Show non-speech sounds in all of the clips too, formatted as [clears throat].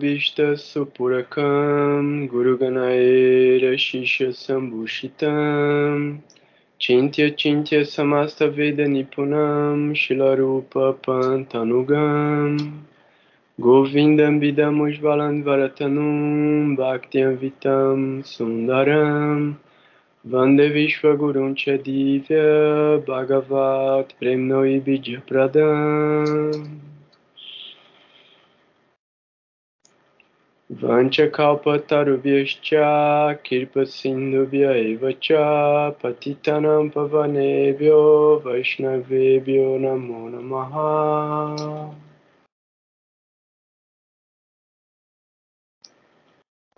Bhista Supurakam Guru Ganaera Shisha Sambhushitam Chintya Chintya Samasta Veda Nipunam Shilarupa Pantanugam Govindam Vidam Ujvalan Varatanum Bhaktiam Vitam Sundaram Vande Vishwagurun Chadivya Bhagavat Premnoi Bijya Pradam Vanchakalpatarubhyascha kirpasindhubhya eva cha patitanam pavanebhyo vaishnavebhyo namo namaha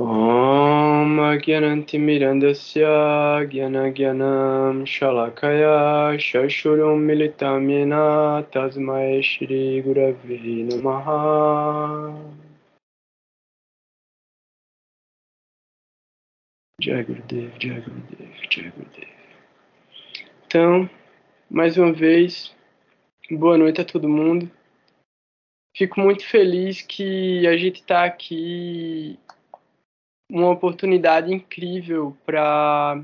ॐ अज्ञानन्तिमिरन्दस्य ज्ञानज्ञानं शलाकया शशुरुं मिलितं येन तस्मै श्रीगुरवे नमः Jai Gurudev, Jai Gurudev, Jai Gurudev. Então, mais uma vez, boa noite a todo mundo. Fico muito feliz que a gente está aqui, uma oportunidade incrível para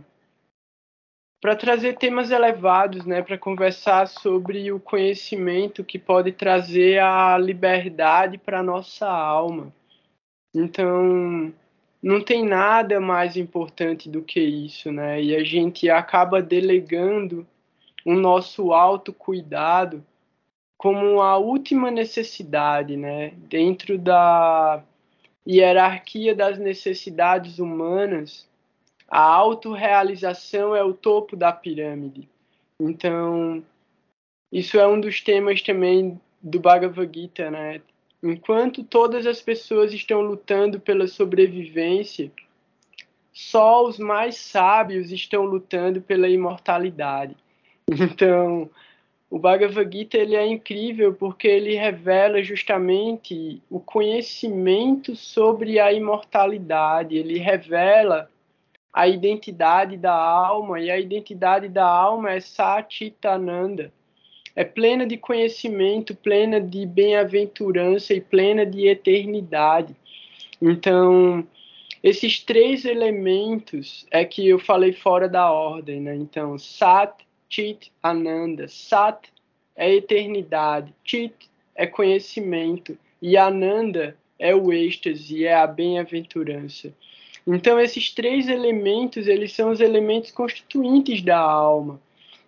para trazer temas elevados, né, para conversar sobre o conhecimento que pode trazer a liberdade para nossa alma. Então, não tem nada mais importante do que isso, né? E a gente acaba delegando o nosso autocuidado como a última necessidade, né? Dentro da hierarquia das necessidades humanas, a autorrealização é o topo da pirâmide. Então, isso é um dos temas também do Bhagavad Gita, né? Enquanto todas as pessoas estão lutando pela sobrevivência, só os mais sábios estão lutando pela imortalidade. [laughs] Então, o Bhagavad Gita ele é incrível porque ele revela justamente o conhecimento sobre a imortalidade, ele revela a identidade da alma, e a identidade da alma é Satitananda é plena de conhecimento, plena de bem-aventurança e plena de eternidade. Então, esses três elementos é que eu falei fora da ordem, né? Então, Sat, Chit, Ananda. Sat é eternidade, Chit é conhecimento e Ananda é o êxtase, é a bem-aventurança. Então, esses três elementos, eles são os elementos constituintes da alma.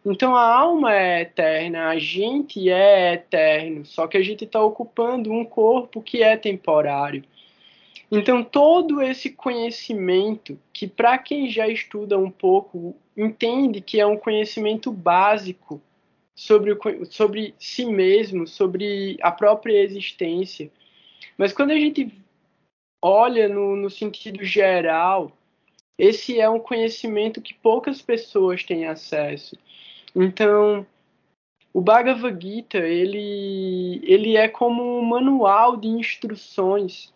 Então a alma é eterna, a gente é eterno, só que a gente está ocupando um corpo que é temporário. Então todo esse conhecimento, que para quem já estuda um pouco, entende que é um conhecimento básico sobre, sobre si mesmo, sobre a própria existência. Mas quando a gente olha no, no sentido geral, esse é um conhecimento que poucas pessoas têm acesso. Então, o Bhagavad Gita, ele, ele é como um manual de instruções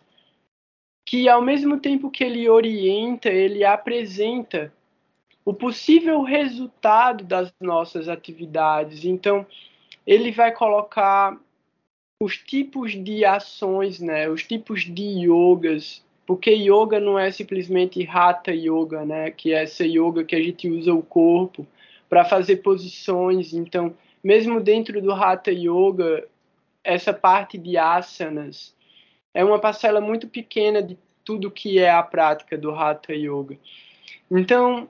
que, ao mesmo tempo que ele orienta, ele apresenta o possível resultado das nossas atividades. Então, ele vai colocar os tipos de ações, né, os tipos de yogas, porque yoga não é simplesmente hatha yoga, né, que é essa yoga que a gente usa o corpo, para fazer posições. Então, mesmo dentro do Hatha Yoga, essa parte de asanas é uma parcela muito pequena de tudo que é a prática do Hatha Yoga. Então,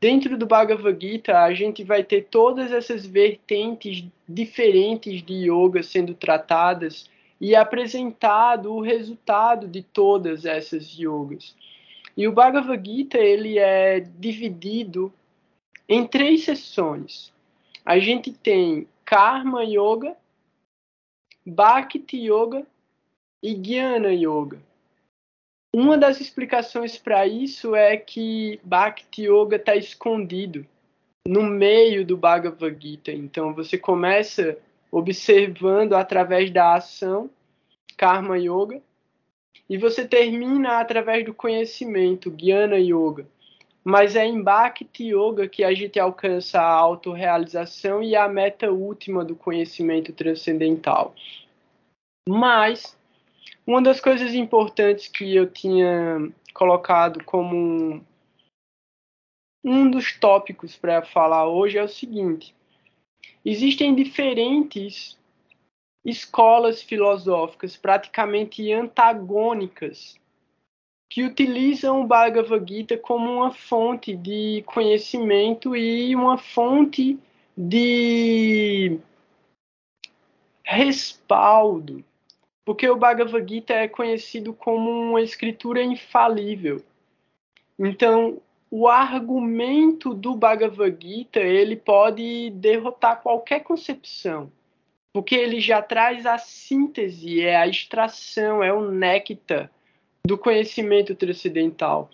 dentro do Bhagavad Gita, a gente vai ter todas essas vertentes diferentes de yoga sendo tratadas e apresentado o resultado de todas essas yogas. E o Bhagavad Gita ele é dividido em três sessões. A gente tem Karma Yoga, Bhakti Yoga e Jnana Yoga. Uma das explicações para isso é que Bhakti Yoga está escondido no meio do Bhagavad Gita. Então você começa observando através da ação, Karma Yoga, e você termina através do conhecimento, Jnana Yoga mas é em Bhakti Yoga que a gente alcança a autorrealização e a meta última do conhecimento transcendental. Mas uma das coisas importantes que eu tinha colocado como um, um dos tópicos para falar hoje é o seguinte: existem diferentes escolas filosóficas praticamente antagônicas que utilizam o Bhagavad Gita como uma fonte de conhecimento e uma fonte de respaldo, porque o Bhagavad Gita é conhecido como uma escritura infalível. Então, o argumento do Bhagavad Gita ele pode derrotar qualquer concepção, porque ele já traz a síntese, é a extração, é o néctar do conhecimento transcendental.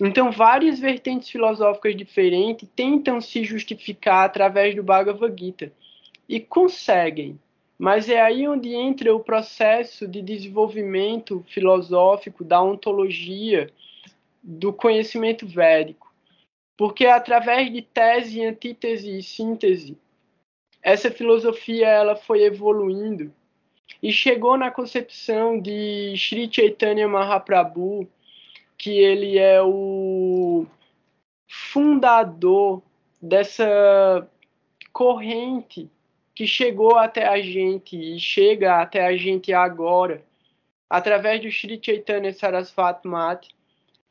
Então, várias vertentes filosóficas diferentes tentam se justificar através do Bhagavad Gita e conseguem. Mas é aí onde entra o processo de desenvolvimento filosófico da ontologia do conhecimento védico. Porque através de tese, antítese e síntese, essa filosofia ela foi evoluindo e chegou na concepção de Sri Chaitanya Mahaprabhu, que ele é o fundador dessa corrente que chegou até a gente e chega até a gente agora, através do Sri Chaitanya Sarasvati Mati,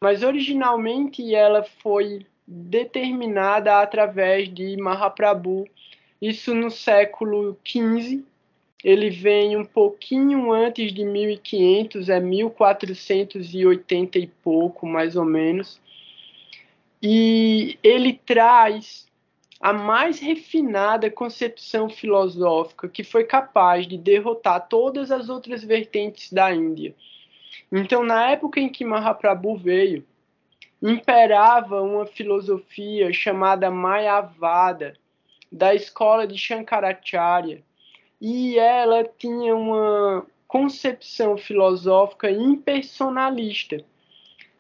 mas originalmente ela foi determinada através de Mahaprabhu, isso no século XV, ele vem um pouquinho antes de 1500, é 1480 e pouco, mais ou menos. E ele traz a mais refinada concepção filosófica que foi capaz de derrotar todas as outras vertentes da Índia. Então, na época em que Mahaprabhu veio, imperava uma filosofia chamada Mayavada, da escola de Shankaracharya, e ela tinha uma concepção filosófica impersonalista.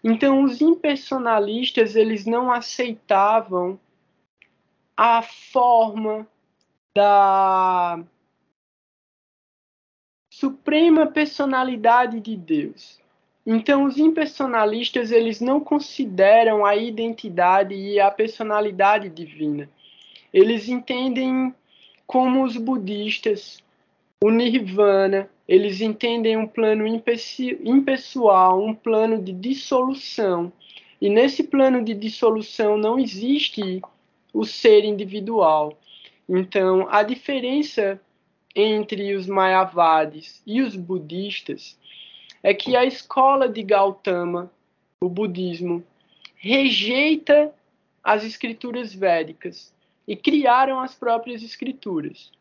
Então, os impersonalistas eles não aceitavam a forma da suprema personalidade de Deus. Então, os impersonalistas eles não consideram a identidade e a personalidade divina. Eles entendem como os budistas, o nirvana, eles entendem um plano impessoal, um plano de dissolução. E nesse plano de dissolução não existe o ser individual. Então, a diferença entre os Mayavadis e os budistas é que a escola de Gautama, o budismo, rejeita as escrituras védicas e criaram as próprias escrituras.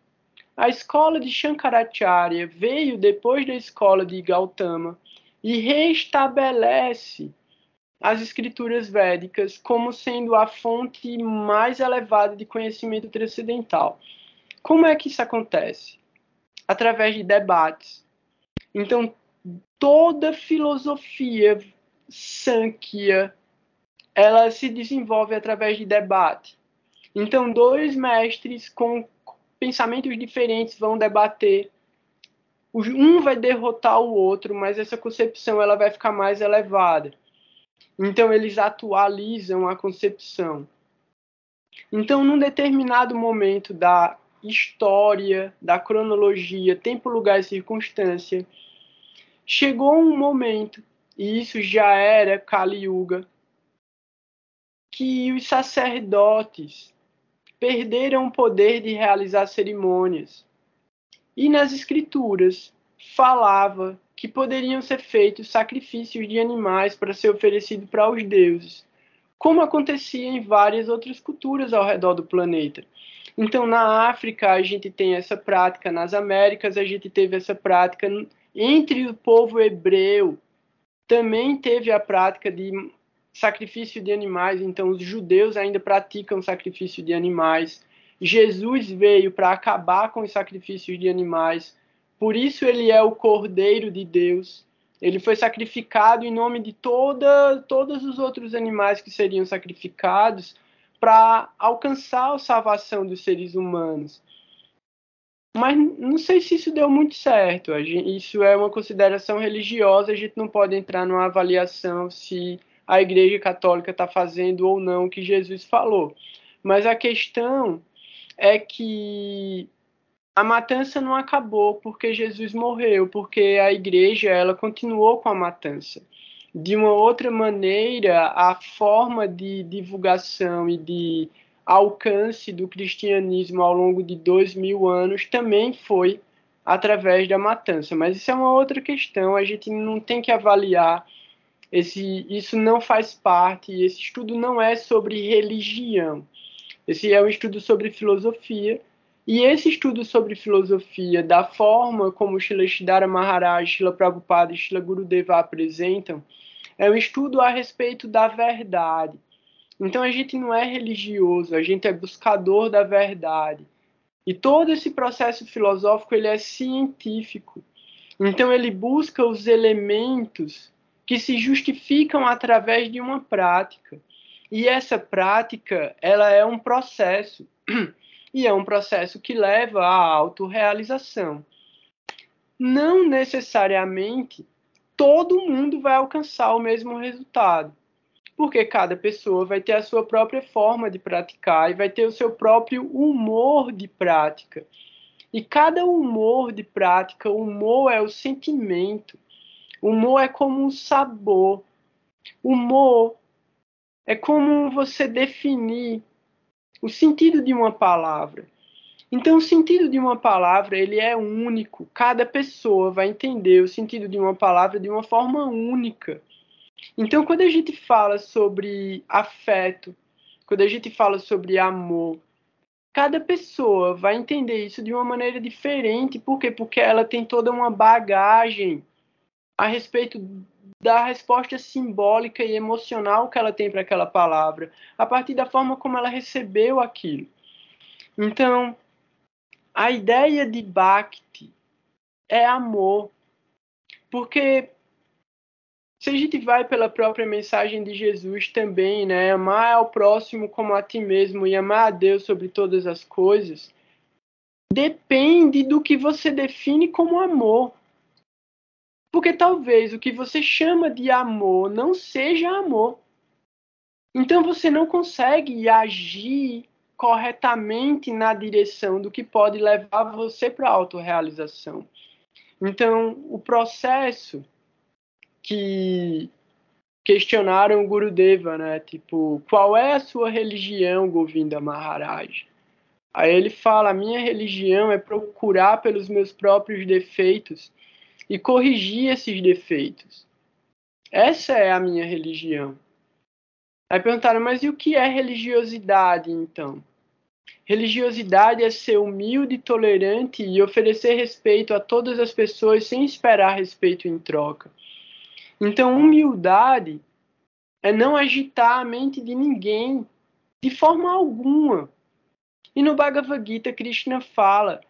A escola de Shankaracharya veio depois da escola de Gautama e restabelece as escrituras védicas como sendo a fonte mais elevada de conhecimento transcendental. Como é que isso acontece? Através de debates. Então, toda filosofia Sankhya ela se desenvolve através de debate. Então, dois mestres com pensamentos diferentes vão debater. Um vai derrotar o outro, mas essa concepção ela vai ficar mais elevada. Então, eles atualizam a concepção. Então, num determinado momento da história, da cronologia, tempo, lugar e circunstância, chegou um momento, e isso já era Kali Yuga, que os sacerdotes perderam o poder de realizar cerimônias. E nas escrituras falava que poderiam ser feitos sacrifícios de animais para ser oferecido para os deuses, como acontecia em várias outras culturas ao redor do planeta. Então, na África, a gente tem essa prática, nas Américas, a gente teve essa prática, entre o povo hebreu, também teve a prática de sacrifício de animais, então os judeus ainda praticam sacrifício de animais. Jesus veio para acabar com os sacrifícios de animais, por isso ele é o Cordeiro de Deus. Ele foi sacrificado em nome de toda, todos os outros animais que seriam sacrificados para alcançar a salvação dos seres humanos. Mas não sei se isso deu muito certo. Isso é uma consideração religiosa, a gente não pode entrar numa avaliação se a Igreja Católica está fazendo ou não o que Jesus falou. Mas a questão é que a matança não acabou porque Jesus morreu, porque a igreja ela continuou com a matança. De uma outra maneira, a forma de divulgação e de alcance do cristianismo ao longo de dois mil anos também foi através da matança. Mas isso é uma outra questão, a gente não tem que avaliar. Esse, isso não faz parte, esse estudo não é sobre religião. Esse é um estudo sobre filosofia. E esse estudo sobre filosofia, da forma como Shila Shidara Maharaj, Shila Prabhupada e Shila Gurudeva apresentam, é um estudo a respeito da verdade então a gente não é religioso, a gente é buscador da verdade. E todo esse processo filosófico ele é científico. Então ele busca os elementos que se justificam através de uma prática. E essa prática, ela é um processo. [clears throat] E é um processo que leva à autorrealização. Não necessariamente todo mundo vai alcançar o mesmo resultado porque cada pessoa vai ter a sua própria forma de praticar e vai ter o seu próprio humor de prática. E cada humor de prática, o humor é o sentimento, humor é como um sabor. Humor é como você definir o sentido de uma palavra. Então, o sentido de uma palavra ele é único. Cada pessoa vai entender o sentido de uma palavra de uma forma única. Então, quando a gente fala sobre afeto, quando a gente fala sobre amor, cada pessoa vai entender isso de uma maneira diferente. Por quê? Porque ela tem toda uma bagagem a respeito da resposta simbólica e emocional que ela tem para aquela palavra, a partir da forma como ela recebeu aquilo. Então, a ideia de Bhakti é amor. Porque se a gente vai pela própria mensagem de Jesus também, né, amar ao próximo como a ti mesmo e amar a Deus sobre todas as coisas, depende do que você define como amor. Porque talvez o que você chama de amor não seja amor. Então você não consegue agir corretamente na direção do que pode levar você para a autorrealização. Então, o processo que questionaram o Gurudeva, né? Tipo, qual é a sua religião, Govinda Maharaj? Aí ele fala: a minha religião é procurar pelos meus próprios defeitos e corrigir esses defeitos. Essa é a minha religião. Aí perguntaram: mas e o que é religiosidade, então? Religiosidade é ser humilde, tolerante e oferecer respeito a todas as pessoas sem esperar respeito em troca. Então, humildade é não agitar a mente de ninguém de forma alguma. E no Bhagavad Gita, Krishna fala: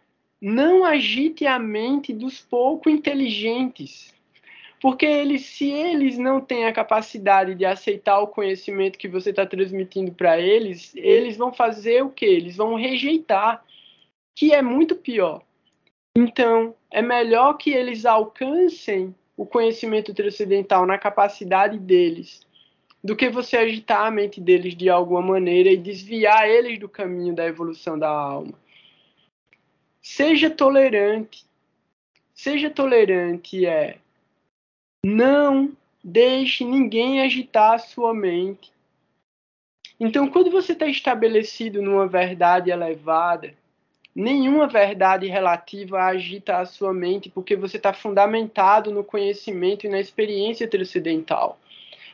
não agite a mente dos pouco inteligentes. Porque eles, se eles não têm a capacidade de aceitar o conhecimento que você está transmitindo para eles, eles vão fazer o que? Eles vão rejeitar, que é muito pior. Então, é melhor que eles alcancem o conhecimento transcendental na capacidade deles, do que você agitar a mente deles de alguma maneira e desviar eles do caminho da evolução da alma. Seja tolerante. Seja tolerante é não deixe ninguém agitar a sua mente. Então, quando você está estabelecido numa verdade elevada, nenhuma verdade relativa agita a sua mente, porque você está fundamentado no conhecimento e na experiência transcendental.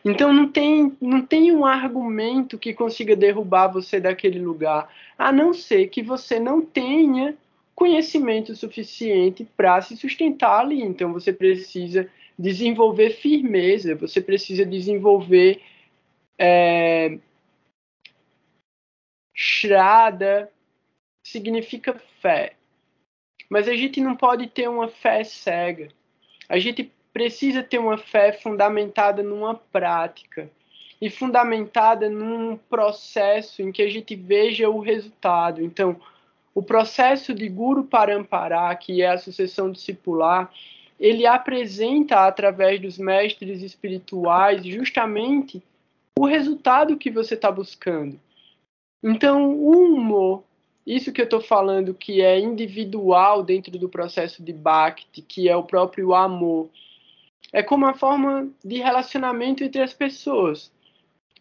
Então não tem, não tem um argumento que consiga derrubar você daquele lugar, a não ser que você não tenha conhecimento suficiente para se sustentar ali. Então você precisa desenvolver firmeza, você precisa desenvolver é, Shraddha, significa fé. Mas a gente não pode ter uma fé cega. A gente precisa ter uma fé fundamentada numa prática e fundamentada num processo em que a gente veja o resultado. Então, o processo de Guru Parampara, que é a sucessão discipular, ele apresenta através dos mestres espirituais justamente o resultado que você está buscando. Então, o humor, isso que eu estou falando que é individual dentro do processo de Bhakti, que é o próprio amor, é como uma forma de relacionamento entre as pessoas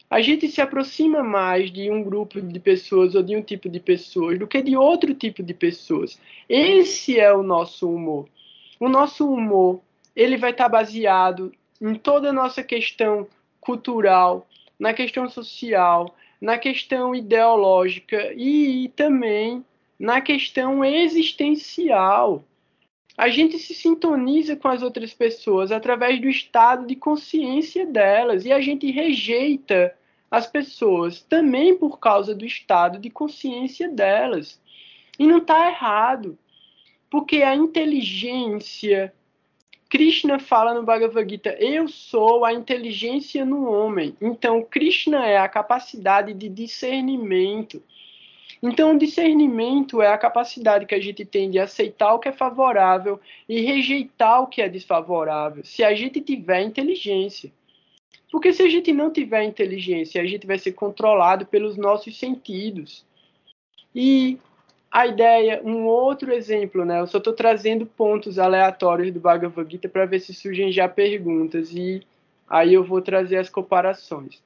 a gente se aproxima mais de um grupo de pessoas ou de um tipo de pessoas do que de outro tipo de pessoas. Esse é o nosso humor. O nosso humor, ele vai estar baseado em toda a nossa questão cultural, na questão social, na questão ideológica e, e também na questão existencial. A gente se sintoniza com as outras pessoas através do estado de consciência delas e a gente rejeita as pessoas também por causa do estado de consciência delas. E não está errado, porque a inteligência. Krishna fala no Bhagavad Gita: Eu sou a inteligência no homem. Então, Krishna é a capacidade de discernimento. Então, o discernimento é a capacidade que a gente tem de aceitar o que é favorável e rejeitar o que é desfavorável, se a gente tiver inteligência. Porque se a gente não tiver inteligência, a gente vai ser controlado pelos nossos sentidos. E a ideia, um outro exemplo, né? Eu só estou trazendo pontos aleatórios do Bhagavad Gita para ver se surgem já perguntas e aí eu vou trazer as comparações.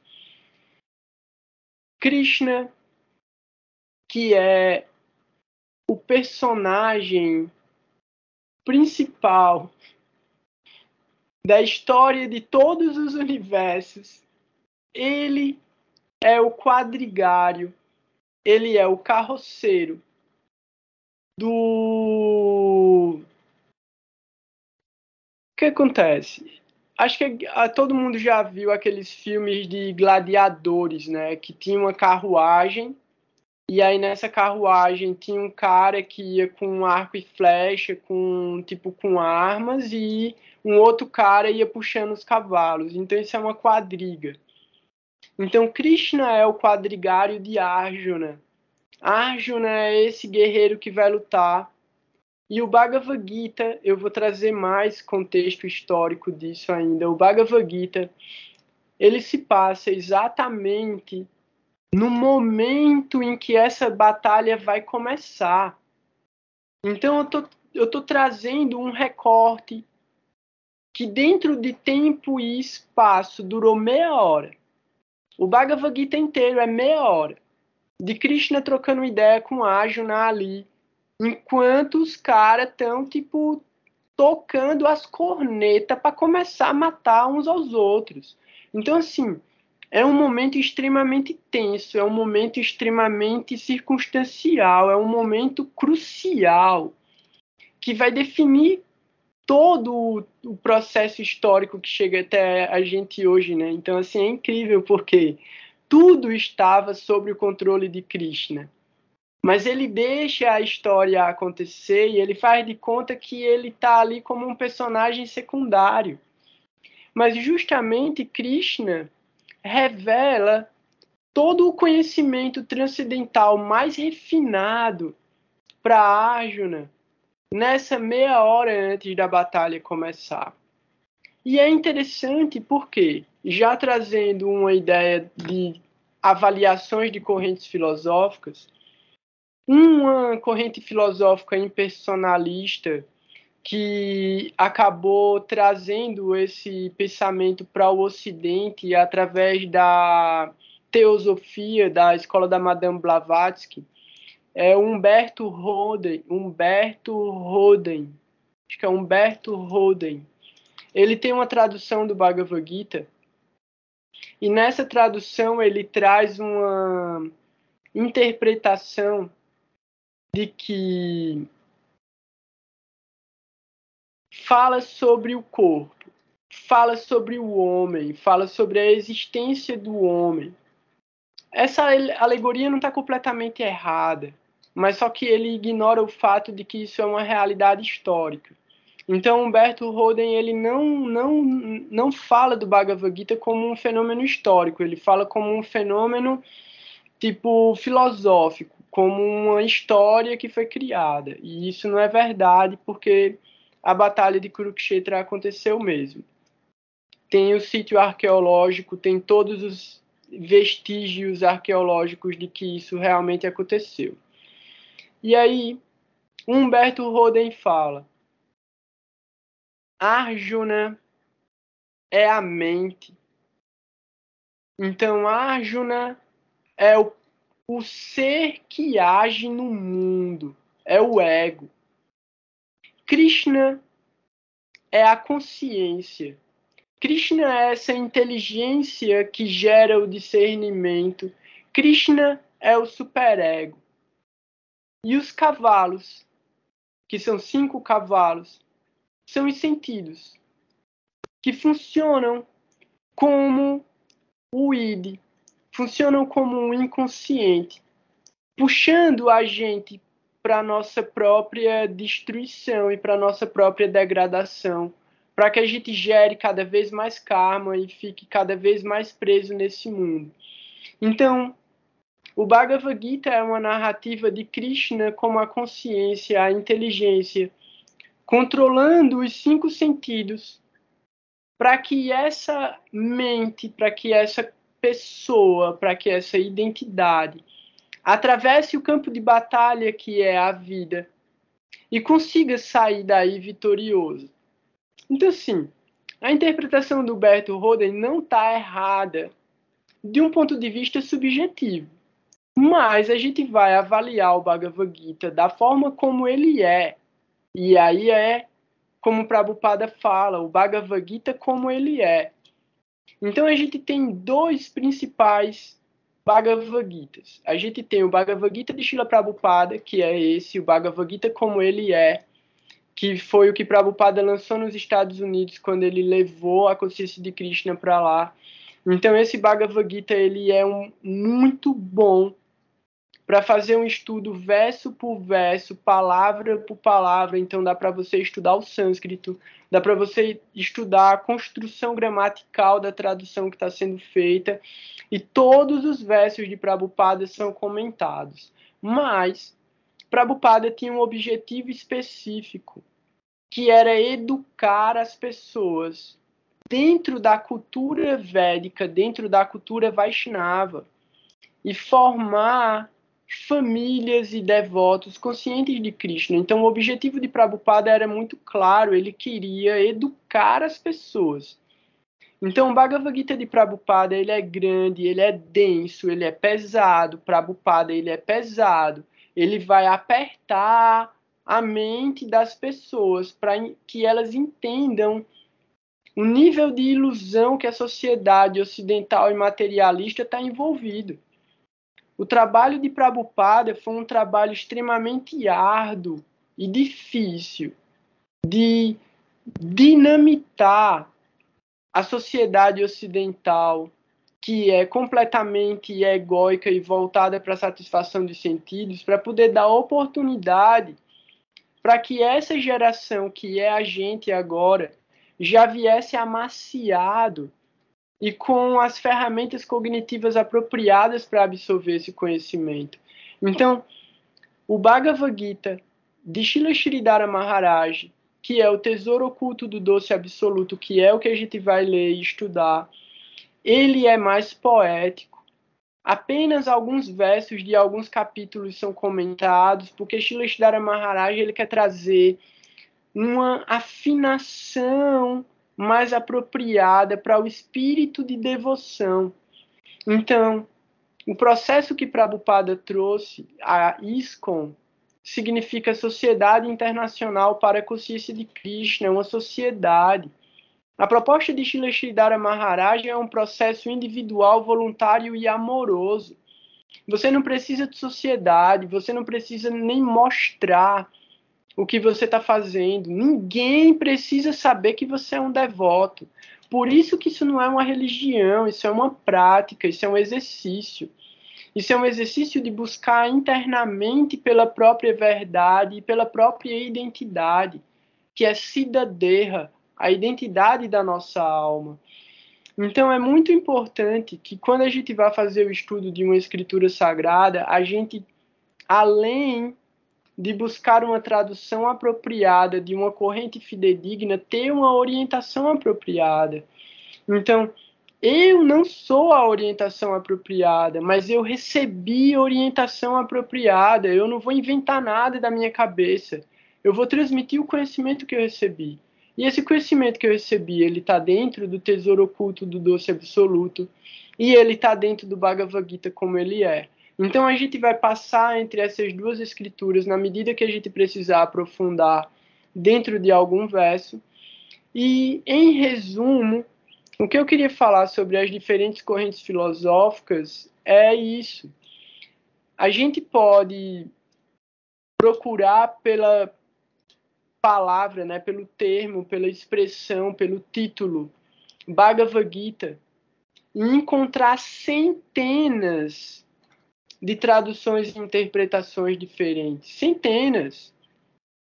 Krishna que é o personagem principal da história de todos os universos. Ele é o quadrigário, ele é o carroceiro do. O que acontece? Acho que a, todo mundo já viu aqueles filmes de gladiadores, né? Que tinha uma carruagem e aí nessa carruagem tinha um cara que ia com arco e flecha, com tipo com armas e um outro cara ia puxando os cavalos. Então isso é uma quadriga. Então Krishna é o quadrigário de Arjuna. Arjuna é esse guerreiro que vai lutar. E o Bhagavad Gita, eu vou trazer mais contexto histórico disso ainda. O Bhagavad Gita, ele se passa exatamente no momento em que essa batalha vai começar. Então eu tô, eu tô trazendo um recorte que dentro de tempo e espaço durou meia hora. O Bhagavad Gita inteiro é meia hora de Krishna trocando ideia com Arjuna ali, enquanto os caras estão tipo tocando as cornetas para começar a matar uns aos outros. Então assim, é um momento extremamente tenso, é um momento extremamente circunstancial, é um momento crucial que vai definir todo o processo histórico que chega até a gente hoje, né? Então assim é incrível porque tudo estava sob o controle de Krishna. Mas ele deixa a história acontecer e ele faz de conta que ele está ali como um personagem secundário. Mas justamente Krishna revela todo o conhecimento transcendental mais refinado para Arjuna nessa meia hora antes da batalha começar. E é interessante porque, já trazendo uma ideia de avaliações de correntes filosóficas, uma corrente filosófica impersonalista que acabou trazendo esse pensamento para o Ocidente através da teosofia da escola da Madame Blavatsky, é Humberto Roden, Humberto Roden, acho que é Humberto Roden. Ele tem uma tradução do Bhagavad Gita e nessa tradução ele traz uma interpretação de que fala sobre o corpo, fala sobre o homem, fala sobre a existência do homem. Essa alegoria não está completamente errada, mas só que ele ignora o fato de que isso é uma realidade histórica. Então Humberto Roden ele não não não fala do Bhagavad Gita como um fenômeno histórico, ele fala como um fenômeno tipo filosófico. como uma história que foi criada. E isso não é verdade, porque a Batalha de Kurukshetra aconteceu mesmo. Tem o sítio arqueológico, tem todos os vestígios arqueológicos de que isso realmente aconteceu. E aí, Humberto Roden fala: Arjuna é a mente. Então, Arjuna é o, o ser que age no mundo, é o ego. Krishna é a consciência. Krishna é essa inteligência que gera o discernimento. Krishna é o superego. E os cavalos, que são cinco cavalos, são os sentidos, que funcionam como o id, funcionam como um inconsciente, puxando a gente para nossa própria destruição e para nossa própria degradação, para que a gente gere cada vez mais karma e fique cada vez mais preso nesse mundo. Então, o Bhagavad Gita é uma narrativa de Krishna como a consciência, a inteligência, controlando os cinco sentidos, para que essa mente, para que essa pessoa, para que essa identidade atravesse o campo de batalha que é a vida e consiga sair daí vitorioso. Então, sim, a interpretação do Berto Roden não está errada de um ponto de vista subjetivo, mas a gente vai avaliar o Bhagavad Gita da forma como ele é, e aí é como o Prabhupada fala, o Bhagavad Gita como ele é. Então a gente tem dois principais Bhagavad Gitas. A gente tem o Bhagavad Gita de Srila Prabhupada, que é esse, o Bhagavad Gita como ele é, que foi o que Prabhupada lançou nos Estados Unidos quando ele levou a consciência de Krishna para lá. Então esse Bhagavad Gita ele é um, muito bom para fazer um estudo verso por verso, palavra por palavra. Então dá para você estudar o sânscrito, dá para você estudar a construção gramatical da tradução que está sendo feita, e todos os versos de Prabhupada são comentados. Mas Prabhupada tinha um objetivo específico, que era educar as pessoas dentro da cultura védica, dentro da cultura Vaishnava, e formar famílias e devotos conscientes de Krishna. Então, o objetivo de Prabhupada era muito claro, ele queria educar as pessoas. Então, o Bhagavad Gita de Prabhupada, ele é grande, ele é denso, ele é pesado. Prabhupada, ele é pesado. Ele vai apertar a mente das pessoas para que elas entendam o nível de ilusão que a sociedade ocidental e materialista está envolvido. O trabalho de Prabhupada foi um trabalho extremamente árduo e difícil de dinamitar a sociedade ocidental, que é completamente egóica e voltada para a satisfação dos sentidos, para poder dar oportunidade para que essa geração que é a gente agora já viesse amaciado e com as ferramentas cognitivas apropriadas para absorver esse conhecimento. Então, o Bhagavad Gita de Srila Sridhara Maharaj, que é o tesouro oculto do doce absoluto, que é o que a gente vai ler e estudar, ele é mais poético. Apenas alguns versos de alguns capítulos são comentados, porque Srila Sridhara Maharaj ele quer trazer uma afinação mais apropriada para o espírito de devoção. Então, o processo que Prabhupada trouxe, a ISKCON, significa Sociedade Internacional para a Consciência de Krishna, uma sociedade. A proposta de Shila Sridhara Maharaj é um processo individual, voluntário e amoroso. Você não precisa de sociedade, você não precisa nem mostrar o que você está fazendo. Ninguém precisa saber que você é um devoto. Por isso que isso não é uma religião, isso é uma prática, isso é um exercício. Isso é um exercício de buscar internamente pela própria verdade e pela própria identidade, que é Siddhadeha, a identidade da nossa alma. Então é muito importante que quando a gente vai fazer o estudo de uma escritura sagrada, a gente além de buscar uma tradução apropriada de uma corrente fidedigna, ter uma orientação apropriada. Então, eu não sou a orientação apropriada, mas eu recebi orientação apropriada. Eu não vou inventar nada da minha cabeça. Eu vou transmitir o conhecimento que eu recebi. E esse conhecimento que eu recebi, ele está dentro do tesouro oculto do doce absoluto e ele está dentro do Bhagavad Gita como ele é. Então a gente vai passar entre essas duas escrituras na medida que a gente precisar aprofundar dentro de algum verso. E em resumo, o que eu queria falar sobre as diferentes correntes filosóficas é isso. A gente pode procurar pela palavra, né, pelo termo, pela expressão, pelo título, Bhagavad Gita, e encontrar centenas de traduções e interpretações diferentes, centenas.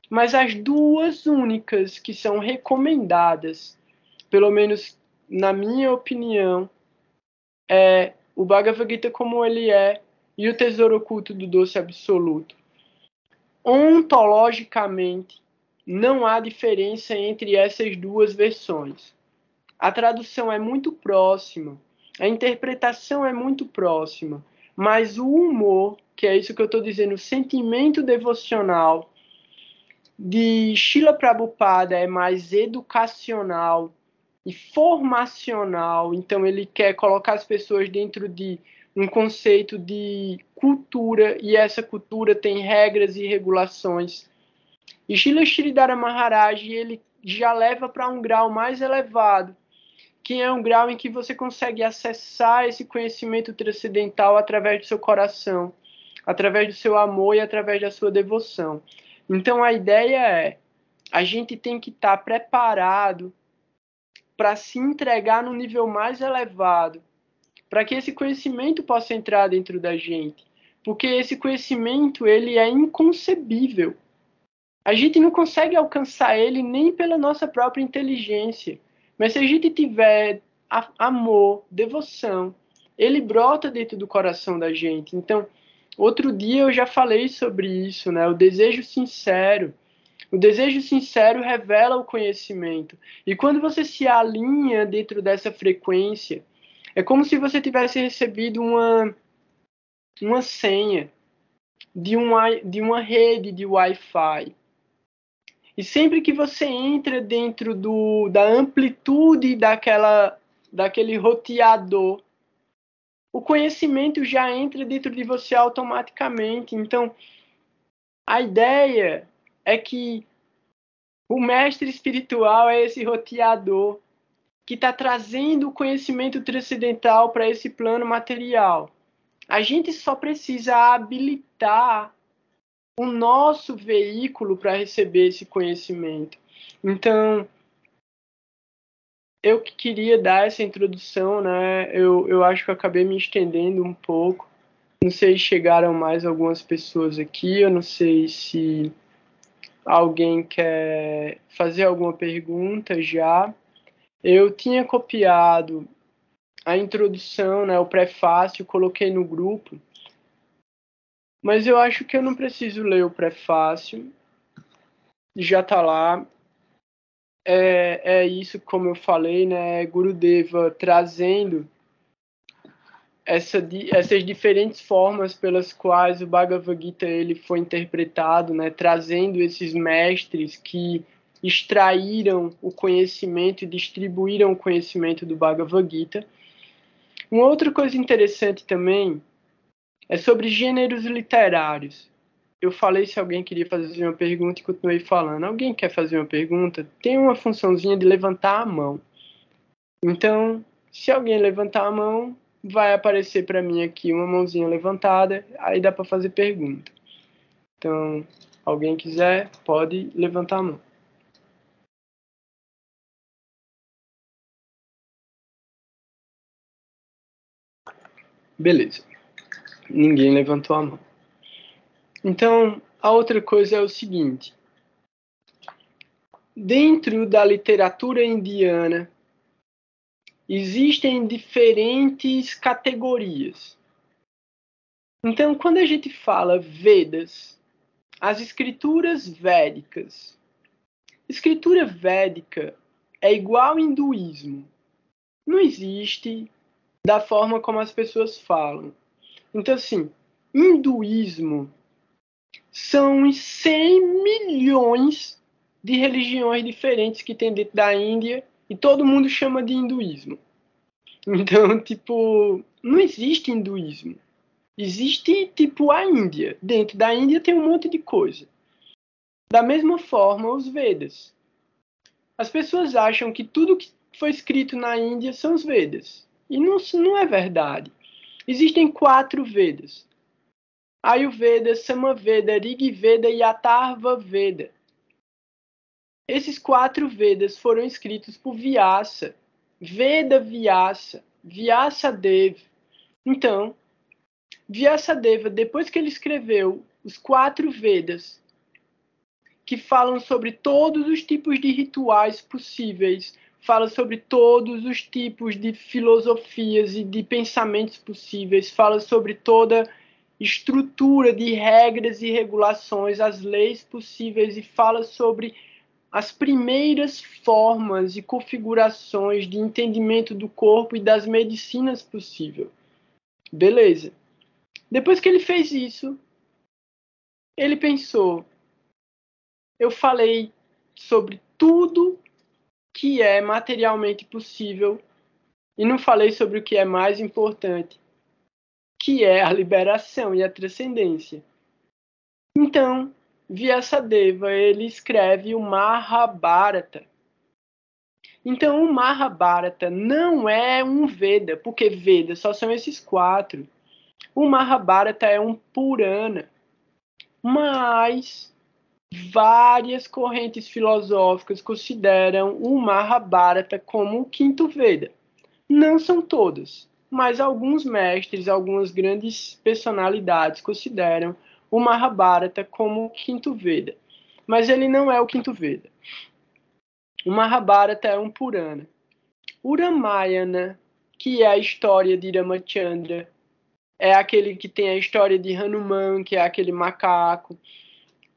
Mas as duas únicas que são recomendadas, pelo menos na minha opinião, é o Bhagavad Gita como ele é e o Tesouro Oculto do Doce Absoluto. Ontologicamente, não há diferença entre essas duas versões. A tradução é muito próxima, a interpretação é muito próxima, mas o humor, que é isso que eu estou dizendo, o sentimento devocional de Sheila Prabhupada é mais educacional e formacional, então ele quer colocar as pessoas dentro de um conceito de cultura e essa cultura tem regras e regulações. E Shila Sridhara Maharaj ele já leva para um grau mais elevado, que é um grau em que você consegue acessar esse conhecimento transcendental através do seu coração, através do seu amor e através da sua devoção. Então a ideia é a gente tem que estar tá preparado para se entregar no nível mais elevado, para que esse conhecimento possa entrar dentro da gente, porque esse conhecimento ele é inconcebível a gente não consegue alcançar ele nem pela nossa própria inteligência. Mas se a gente tiver amor, devoção, ele brota dentro do coração da gente. Então, outro dia eu já falei sobre isso, né? O desejo sincero. O desejo sincero revela o conhecimento. E quando você se alinha dentro dessa frequência, é como se você tivesse recebido uma, uma senha de uma, de uma rede de Wi-Fi. E sempre que você entra dentro do, da amplitude daquela, daquele roteador, o conhecimento já entra dentro de você automaticamente. Então, a ideia é que o mestre espiritual é esse roteador que está trazendo o conhecimento transcendental para esse plano material. A gente só precisa habilitar o nosso veículo para receber esse conhecimento. Então, eu queria dar essa introdução, né? Eu, eu acho que eu acabei me estendendo um pouco. Não sei se chegaram mais algumas pessoas aqui, eu não sei se alguém quer fazer alguma pergunta já. Eu tinha copiado a introdução, né, o prefácio, coloquei no grupo. Mas eu acho que eu não preciso ler o prefácio. Já está lá. É, é isso, como eu falei, né? Gurudeva trazendo essa, essas diferentes formas pelas quais o Bhagavad Gita ele foi interpretado, né? Trazendo esses mestres que extraíram o conhecimento e distribuíram o conhecimento do Bhagavad Gita. Uma outra coisa interessante também é sobre gêneros literários. Eu falei se alguém queria fazer uma pergunta e continuei falando. Alguém quer fazer uma pergunta? Tem uma funçãozinha de levantar a mão. Então, se alguém levantar a mão, vai aparecer para mim aqui uma mãozinha levantada, aí dá para fazer pergunta. Então, alguém quiser, pode levantar a mão. Beleza. Ninguém levantou a mão. Então, a outra coisa é o seguinte: dentro da literatura indiana existem diferentes categorias. Então, quando a gente fala Vedas, as escrituras védicas, escritura védica é igual ao hinduísmo. Não existe da forma como as pessoas falam. Então, assim, hinduísmo são os 100 milhões de religiões diferentes que tem dentro da Índia e todo mundo chama de hinduísmo. [laughs] Então, tipo, não existe hinduísmo. Existe, tipo, a Índia. Dentro da Índia tem um monte de coisa. Da mesma forma, os Vedas. As pessoas acham que tudo que foi escrito na Índia são os Vedas. E não, não é verdade. Existem quatro Vedas. Ayurveda, Samaveda, Rigveda e Atharva Veda. Esses quatro Vedas foram escritos por Vyasa, Veda Vyasa, Vyasadeva. Então, Vyasadeva, depois que ele escreveu os quatro Vedas, que falam sobre todos os tipos de rituais possíveis, fala sobre todos os tipos de filosofias e de pensamentos possíveis, fala sobre toda estrutura de regras e regulações, as leis possíveis e fala sobre as primeiras formas e configurações de entendimento do corpo e das medicinas possível. Beleza. Depois que ele fez isso, ele pensou: eu falei sobre tudo que é materialmente possível e não falei sobre o que é mais importante, que é a liberação e a transcendência. Então, Vyasadeva ele escreve o Mahabharata. Então, o Mahabharata não é um Veda, porque Veda só são esses quatro. O Mahabharata é um Purana. Mas várias correntes filosóficas consideram o Mahabharata como o quinto Veda. Não são todas, mas alguns mestres, algumas grandes personalidades consideram o Mahabharata como o quinto Veda. Mas ele não é o quinto Veda. O Mahabharata é um Purana. O Ramayana, que é a história de Ramachandra, é aquele que tem a história de Hanuman, que é aquele macaco.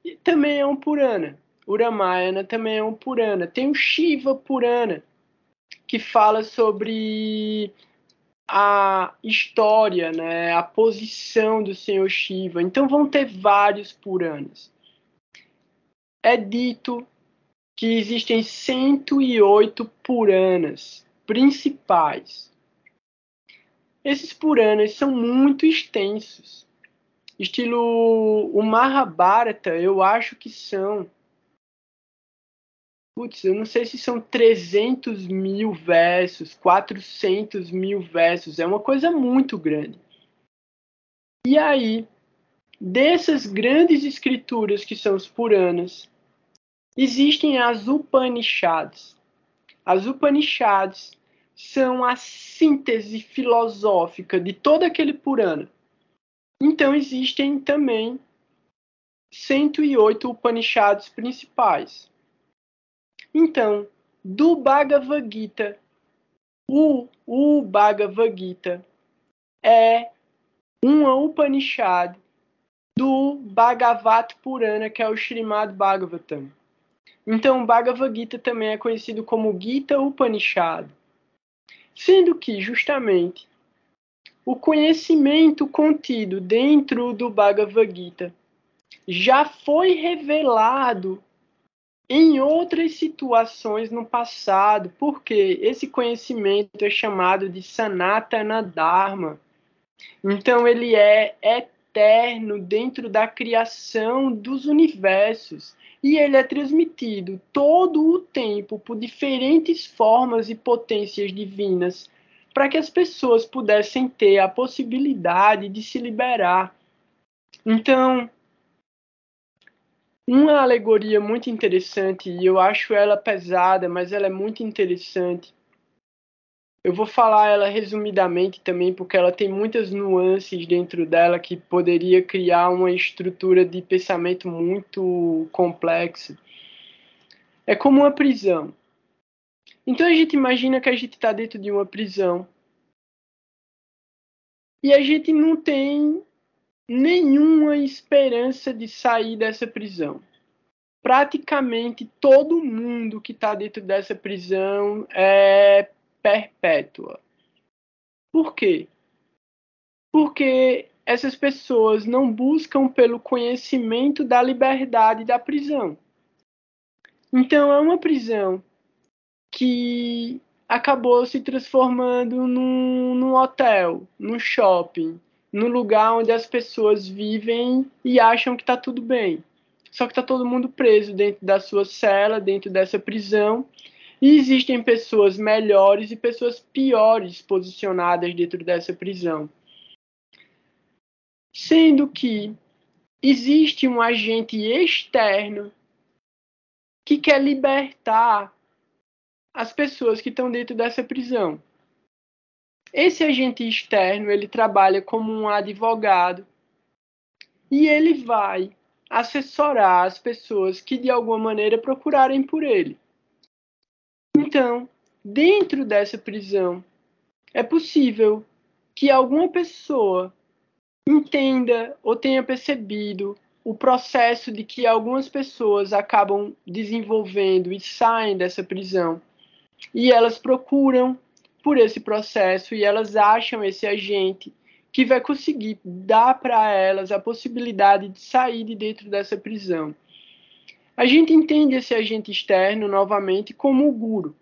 E também é um Purana. O Ramayana também é um Purana. Tem o Shiva Purana, que fala sobre a história, né, a posição do Senhor Shiva. Então vão ter vários Puranas. É dito que existem 108 Puranas principais. Esses Puranas são muito extensos. Estilo o Mahabharata, eu acho que são Putz, eu não sei se são 300 mil versos, 400 mil versos, é uma coisa muito grande. E aí, dessas grandes escrituras que são os Puranas, existem as Upanishads. As Upanishads são a síntese filosófica de todo aquele Purana. Então existem também 108 Upanishads principais. Então, do Bhagavad Gita, o, o Bhagavad Gita é uma Upanishad do Bhagavat Purana, que é o Srimad Bhagavatam. Então, o Bhagavad Gita também é conhecido como Gita Upanishad. Sendo que, justamente, o conhecimento contido dentro do Bhagavad Gita já foi revelado em outras situações no passado, porque esse conhecimento é chamado de Sanatana Dharma. Então ele é eterno dentro da criação dos universos e ele é transmitido todo o tempo por diferentes formas e potências divinas para que as pessoas pudessem ter a possibilidade de se liberar. Então, uma alegoria muito interessante, e eu acho ela pesada, mas ela é muito interessante. Eu vou falar ela resumidamente também, porque ela tem muitas nuances dentro dela que poderia criar uma estrutura de pensamento muito complexa. É como uma prisão. Então a gente imagina que a gente está dentro de uma prisão e a gente não tem nenhuma esperança de sair dessa prisão. Praticamente todo mundo que está dentro dessa prisão é perpétua. Por quê? Porque essas pessoas não buscam pelo conhecimento da liberdade da prisão. Então é uma prisão que acabou se transformando num, num hotel, num shopping, num lugar onde as pessoas vivem e acham que está tudo bem. Só que está todo mundo preso dentro da sua cela, dentro dessa prisão. E existem pessoas melhores e pessoas piores posicionadas dentro dessa prisão. Sendo que existe um agente externo que quer libertar as pessoas que estão dentro dessa prisão. Esse agente externo, ele trabalha como um advogado e ele vai assessorar as pessoas que de alguma maneira procurarem por ele. Então, dentro dessa prisão, é possível que alguma pessoa entenda ou tenha percebido o processo de que algumas pessoas acabam desenvolvendo e saem dessa prisão e elas procuram por esse processo e elas acham esse agente que vai conseguir dar para elas a possibilidade de sair de dentro dessa prisão. A gente entende esse agente externo novamente como o guru.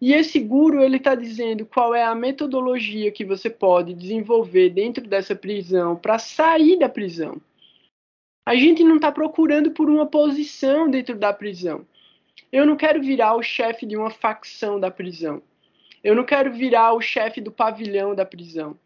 E esse guru ele está dizendo qual é a metodologia que você pode desenvolver dentro dessa prisão para sair da prisão. A gente não está procurando por uma posição dentro da prisão. Eu não quero virar o chefe de uma facção da prisão. Eu não quero virar o chefe do pavilhão da prisão.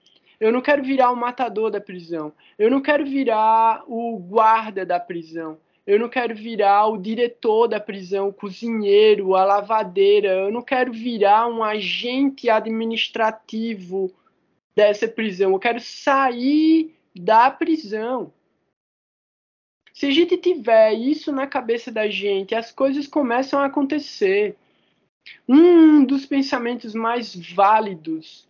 Eu não quero virar o matador da prisão. Eu não quero virar o guarda da prisão. Eu não quero virar o diretor da prisão, o cozinheiro, a lavadeira. Eu não quero virar um agente administrativo dessa prisão. Eu quero sair da prisão. Se a gente tiver isso na cabeça da gente, as coisas começam a acontecer. Um dos pensamentos mais válidos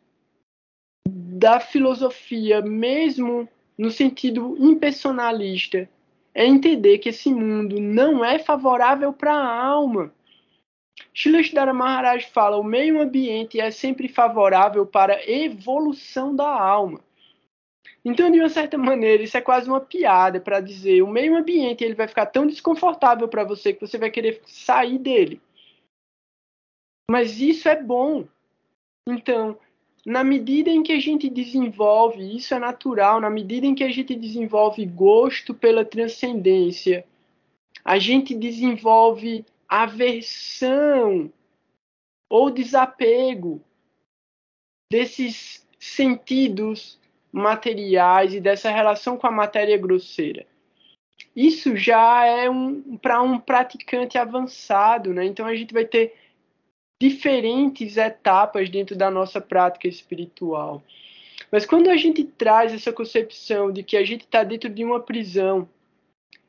da filosofia, mesmo no sentido impersonalista, é entender que esse mundo não é favorável para a alma. Shristara Maharaj fala: o meio ambiente é sempre favorável para a evolução da alma. Então, de uma certa [laughs] maneira, isso é quase uma piada para dizer o meio ambiente ele vai ficar tão desconfortável para você que você vai querer sair dele. Mas isso é bom. Então, na medida em que a gente desenvolve, isso é natural, na medida em que a gente desenvolve gosto pela transcendência, a gente desenvolve aversão ou desapego desses sentidos materiais e dessa relação com a matéria grosseira. Isso já é um, para um praticante avançado, né? Então a gente vai ter diferentes etapas dentro da nossa prática espiritual. Mas quando a gente traz essa concepção de que a gente está dentro de uma prisão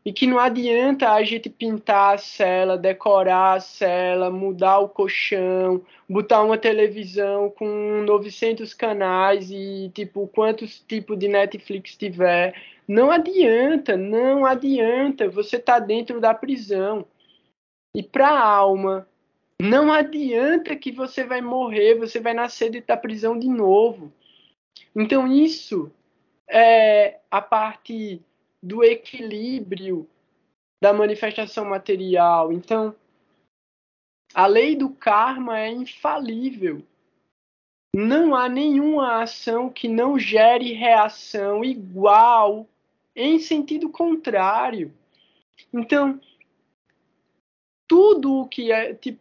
e que não adianta a gente pintar a cela, decorar a cela, mudar o colchão, botar uma televisão com 900 canais e tipo quantos tipos de Netflix tiver, não adianta, não adianta, você está dentro da prisão. E para a alma, não adianta que você vai morrer, você vai nascer dentro da prisão de novo. Então isso é a parte do equilíbrio da manifestação material. Então, a lei do karma é infalível. Não há nenhuma ação que não gere reação igual em sentido contrário. Então, tudo o que é, tipo,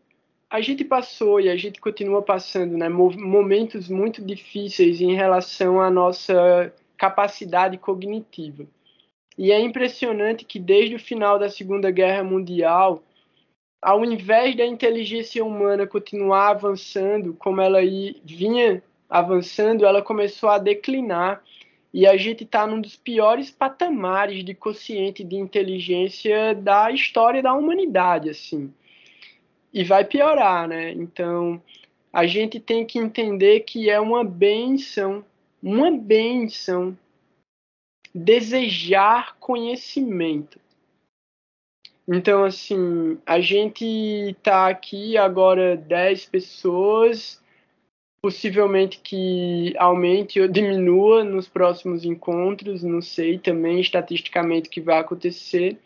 a gente passou e a gente continua passando né, momentos muito difíceis em relação à nossa capacidade cognitiva. E é impressionante que desde o final da Segunda Guerra Mundial, ao invés da inteligência humana continuar avançando como ela vinha avançando, ela começou a declinar. E a gente está num dos piores patamares de consciente de inteligência da história da humanidade, assim. E vai piorar, né? Então, a gente tem que entender que é uma benção, uma benção desejar conhecimento. Então, assim, a gente está aqui agora 10 pessoas, possivelmente que aumente ou diminua nos próximos encontros, não sei também estatisticamente o que vai acontecer,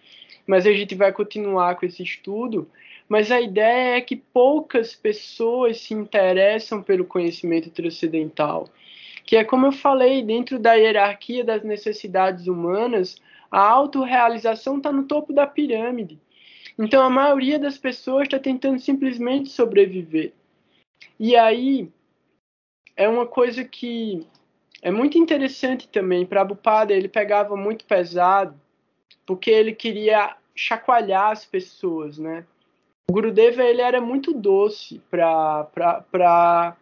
mas a gente vai continuar com esse estudo. Mas a ideia é que poucas pessoas se interessam pelo conhecimento transcendental, que é como eu falei, dentro da hierarquia das necessidades humanas, a autorrealização está no topo da pirâmide. Então a maioria das pessoas está tentando simplesmente sobreviver. E aí é uma coisa que é muito interessante também. Prabhupada ele pegava muito pesado porque ele queria chacoalhar as pessoas, né? O Gurudeva ele era muito doce para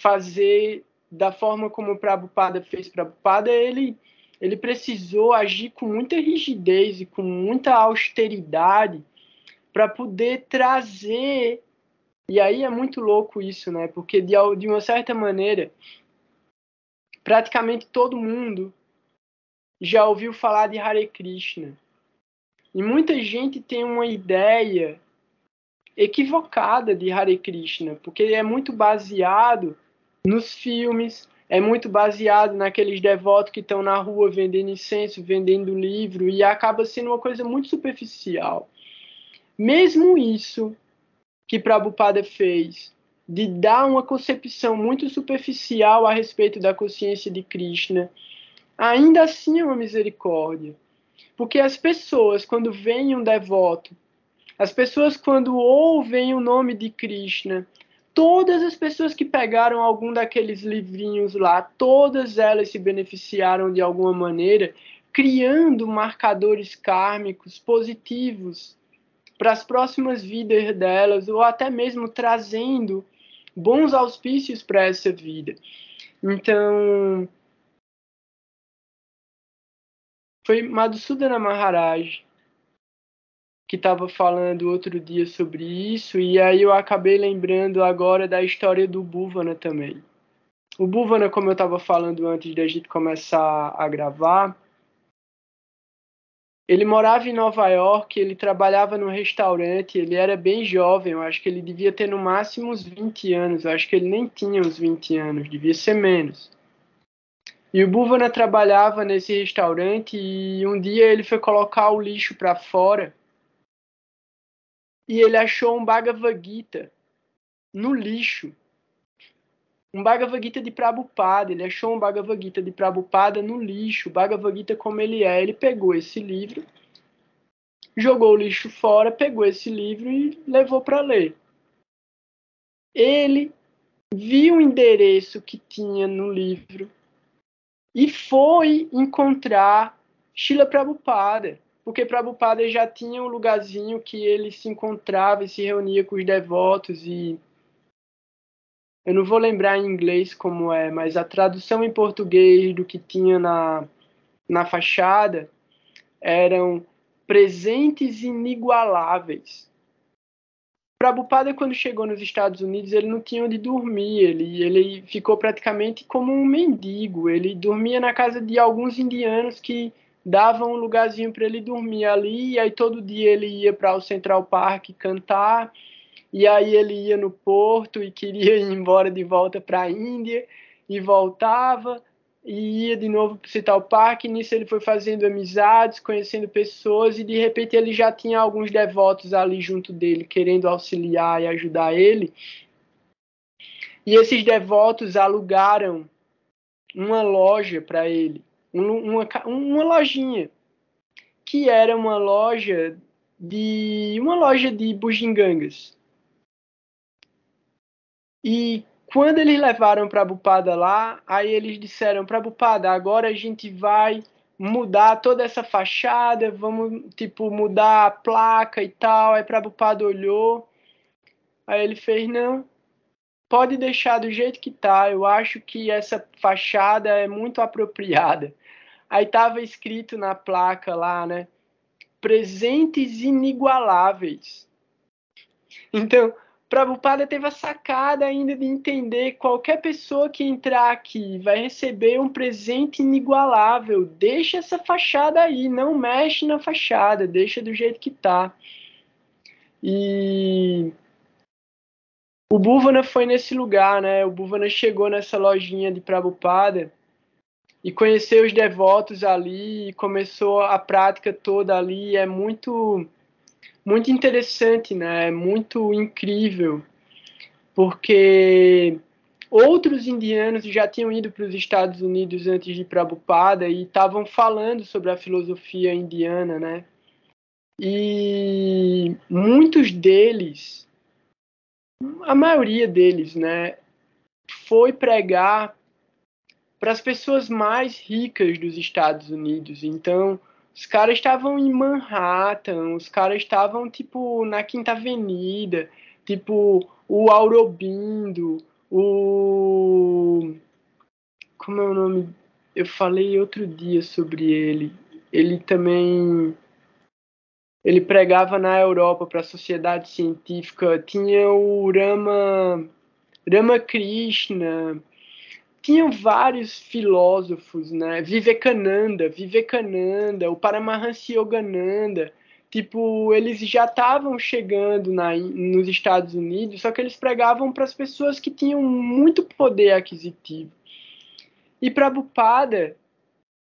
fazer da forma como o Prabhupada fez Prabhupada, ele ele precisou agir com muita rigidez e com muita austeridade para poder trazer. E aí é muito louco isso, né? Porque de, de uma certa maneira, praticamente todo mundo já ouviu falar de Hare Krishna. E muita gente tem uma ideia equivocada de Hare Krishna, porque é muito baseado nos filmes, é muito baseado naqueles devotos que estão na rua vendendo incenso, vendendo livro, e acaba sendo uma coisa muito superficial. Mesmo isso que Prabhupada fez, de dar uma concepção muito superficial a respeito da consciência de Krishna, ainda assim é uma misericórdia. Porque as pessoas, quando veem um devoto, as pessoas, quando ouvem o nome de Krishna, todas as pessoas que pegaram algum daqueles livrinhos lá, todas elas se beneficiaram de alguma maneira, criando marcadores kármicos positivos para as próximas vidas delas, ou até mesmo trazendo bons auspícios para essa vida. Então, foi Madhusudana Maharaj que estava falando outro dia sobre isso, e aí eu acabei lembrando agora da história do Búvana também. O Búvana, como eu estava falando antes da gente começar a gravar, ele morava em Nova York, ele trabalhava no restaurante, ele era bem jovem, eu acho que ele devia ter no máximo uns 20 anos, eu acho que ele nem tinha uns 20 anos, devia ser menos. E o Búvana trabalhava nesse restaurante e um dia ele foi colocar o lixo para fora e ele achou um Bhagavad Gita no lixo. Um Bhagavad Gita de Prabhupada. Ele achou um Bhagavad Gita de Prabhupada no lixo. O Bhagavad Gita como ele é. Ele pegou esse livro, jogou o lixo fora, pegou esse livro e levou para ler. Ele viu o endereço que tinha no livro e foi encontrar Shila Prabhupada porque Prabhupada já tinha um lugarzinho que ele se encontrava e se reunia com os devotos e eu não vou lembrar em inglês como é, mas a tradução em português do que tinha na, na fachada eram presentes inigualáveis. Prabhupada, quando chegou nos Estados Unidos, ele não tinha onde dormir, ele, ele ficou praticamente como um mendigo. Ele dormia na casa de alguns indianos que dava um lugarzinho para ele dormir ali, e aí todo dia ele ia para o Central Park cantar, e aí ele ia no porto e queria [laughs] ir embora de volta para a Índia, e voltava, e ia de novo para o Central Park, e nisso ele foi fazendo amizades, conhecendo pessoas, e de repente ele já tinha alguns devotos ali junto dele, querendo auxiliar e ajudar ele, e esses devotos alugaram uma loja para ele, uma, uma lojinha que era uma loja de uma loja de bugigangas. E quando eles levaram para Bupada lá, aí eles disseram para Bupada, agora a gente vai mudar toda essa fachada, vamos tipo mudar a placa e tal. Aí Prabhupada olhou, aí ele fez não, pode deixar do jeito que tá. Eu acho que essa fachada é muito apropriada. Aí tava escrito na placa lá, né? Presentes inigualáveis. Então, Prabhupada teve a sacada ainda de entender qualquer pessoa que entrar aqui vai receber um presente inigualável. Deixa essa fachada aí, não mexe na fachada, deixa do jeito que tá. E o Bhuvana foi nesse lugar, né? O Bhuvana chegou nessa lojinha de Prabhupada e conheceu os devotos ali começou a prática toda ali. É muito muito interessante, né? Muito incrível, porque outros indianos já tinham ido para os Estados Unidos antes de Prabhupada e estavam falando sobre a filosofia indiana, né? E muitos deles, a maioria deles, né, foi pregar para as pessoas mais ricas dos Estados Unidos. Então, os caras estavam em Manhattan, os caras estavam, tipo, na Quinta Avenida, tipo, o Aurobindo, o. Como é o nome? Eu falei outro dia sobre ele. Ele também. Ele pregava na Europa para a sociedade científica. Tinha o Rama, Rama Krishna, tinham vários filósofos, né? Vivekananda, Vivekananda, o Paramahansa Yogananda, tipo, eles já estavam chegando na, nos Estados Unidos, só que eles pregavam para as pessoas que tinham muito poder aquisitivo. E Prabhupada,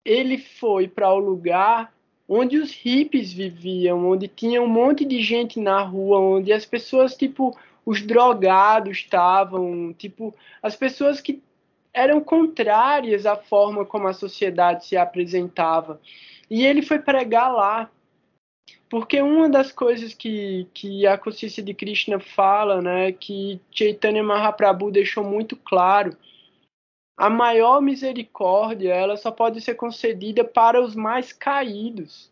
ele foi para o lugar onde os hippies viviam, onde tinha um monte de gente na rua, onde as pessoas, tipo, os drogados estavam, tipo, as pessoas que eram contrárias à forma como a sociedade se apresentava. E ele foi pregar lá. Porque uma das coisas que, que a consciência de Krishna fala, né, que Chaitanya Mahaprabhu deixou muito claro, a maior misericórdia ela só pode ser concedida para os mais caídos.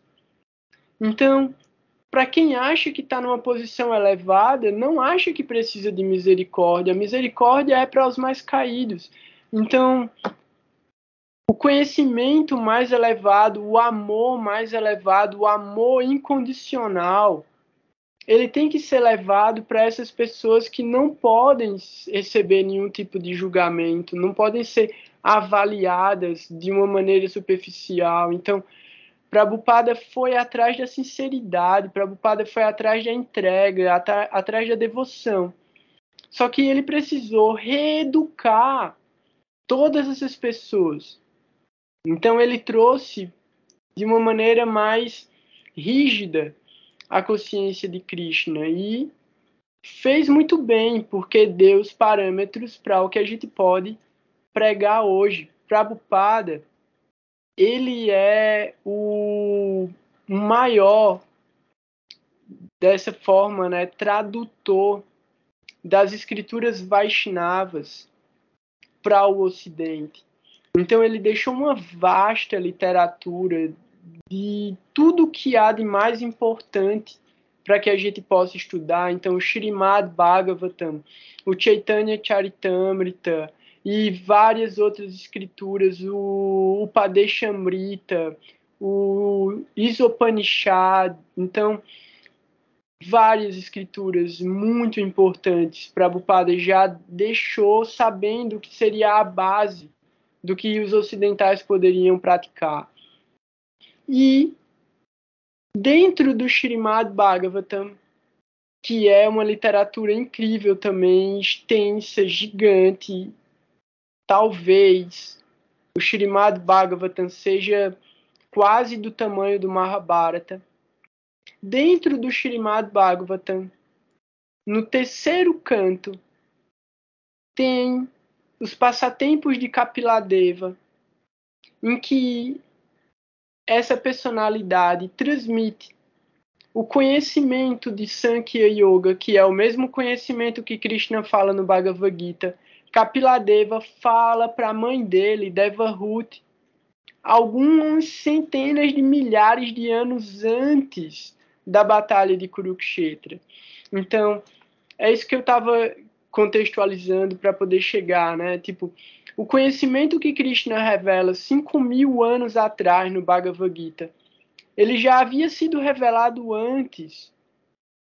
Então, para quem acha que está numa posição elevada, não acha que precisa de misericórdia. A misericórdia é para os mais caídos. Então, o conhecimento mais elevado, o amor mais elevado, o amor incondicional, ele tem que ser levado para essas pessoas que não podem receber nenhum tipo de julgamento, não podem ser avaliadas de uma maneira superficial. Então, Prabhupada foi atrás da sinceridade, Prabhupada foi atrás da entrega, atrás da devoção. Só que ele precisou reeducar todas essas pessoas. Então ele trouxe de uma maneira mais rígida a consciência de Krishna e fez muito bem, porque deu os parâmetros para o que a gente pode pregar hoje. Prabhupada, ele é o maior dessa forma, né, tradutor das escrituras Vaishnavas para o Ocidente. Então ele deixou uma vasta literatura de tudo que há de mais importante para que a gente possa estudar. Então, o Srimad Bhagavatam, o Chaitanya Charitamrita e várias outras escrituras, o Upadeshamrita, o Isopanishad. Então, várias escrituras muito importantes. Prabhupada já deixou sabendo que seria a base do que os ocidentais poderiam praticar. E dentro do Srimad Bhagavatam, que é uma literatura incrível também, extensa, gigante, talvez o Srimad Bhagavatam seja quase do tamanho do Mahabharata dentro do Srimad Bhagavatam, no terceiro canto, tem os passatempos de Kapiladeva, em que essa personalidade transmite o conhecimento de Sankhya Yoga, que é o mesmo conhecimento que Krishna fala no Bhagavad Gita. Kapiladeva fala para a mãe dele, Devahuti, algumas centenas de milhares de anos antes da batalha de Kurukshetra. Então, é isso que eu estava contextualizando para poder chegar, né? Tipo, o conhecimento que Krishna revela 5 mil anos atrás no Bhagavad Gita, ele já havia sido revelado antes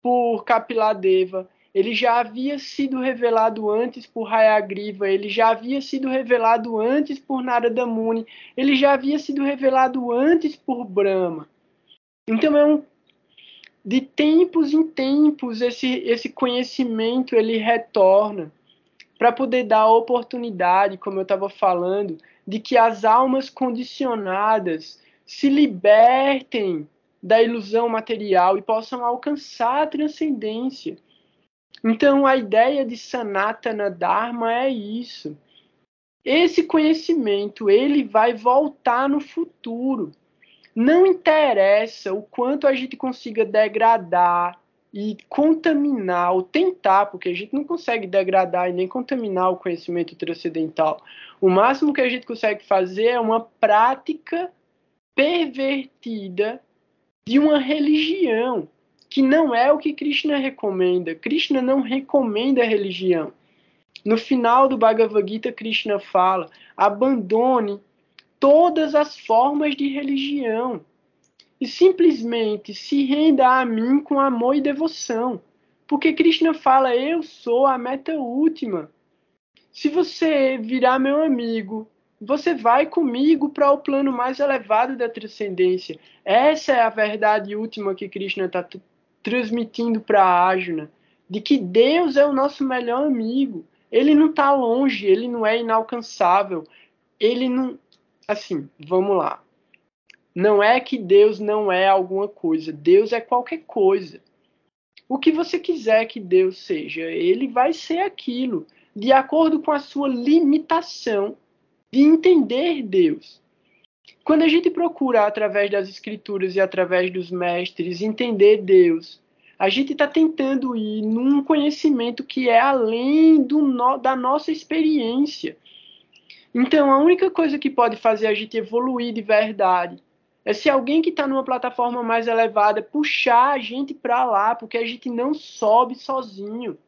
por Kapiladeva ele já havia sido revelado antes por Hayagriva, ele já havia sido revelado antes por Narada Muni, ele já havia sido revelado antes por Brahma. Então é um de tempos em tempos esse esse conhecimento ele retorna para poder dar a oportunidade, como eu estava falando, de que as almas condicionadas se libertem da ilusão material e possam alcançar a transcendência. Então, a ideia de Sanatana Dharma é isso. Esse conhecimento, ele vai voltar no futuro. Não interessa o quanto a gente consiga degradar e contaminar, ou tentar, porque a gente não consegue degradar e nem contaminar o conhecimento transcendental. O máximo que a gente consegue fazer é uma prática pervertida de uma religião, que não é o que Krishna recomenda. Krishna não recomenda religião. No final do Bhagavad Gita, Krishna fala: abandone todas as formas de religião e simplesmente se renda a mim com amor e devoção. Porque Krishna fala: eu sou a meta última. Se você virar meu amigo, você vai comigo para o plano mais elevado da transcendência. Essa é a verdade última que Krishna está transmitindo para Arjuna, de que Deus é o nosso melhor amigo. Ele não está longe, ele não é inalcançável. Ele não. Assim, vamos lá. Não é que Deus não é alguma coisa. Deus é qualquer coisa. O que você quiser que Deus seja, ele vai ser aquilo, de acordo com a sua limitação de entender Deus. Quando a gente procura, através das escrituras e através dos mestres, entender Deus, a gente está tentando ir num conhecimento que é além no, da nossa experiência. Então, a única coisa que pode fazer a gente evoluir de verdade é se alguém que está numa plataforma mais elevada puxar a gente para lá, porque a gente não sobe sozinho.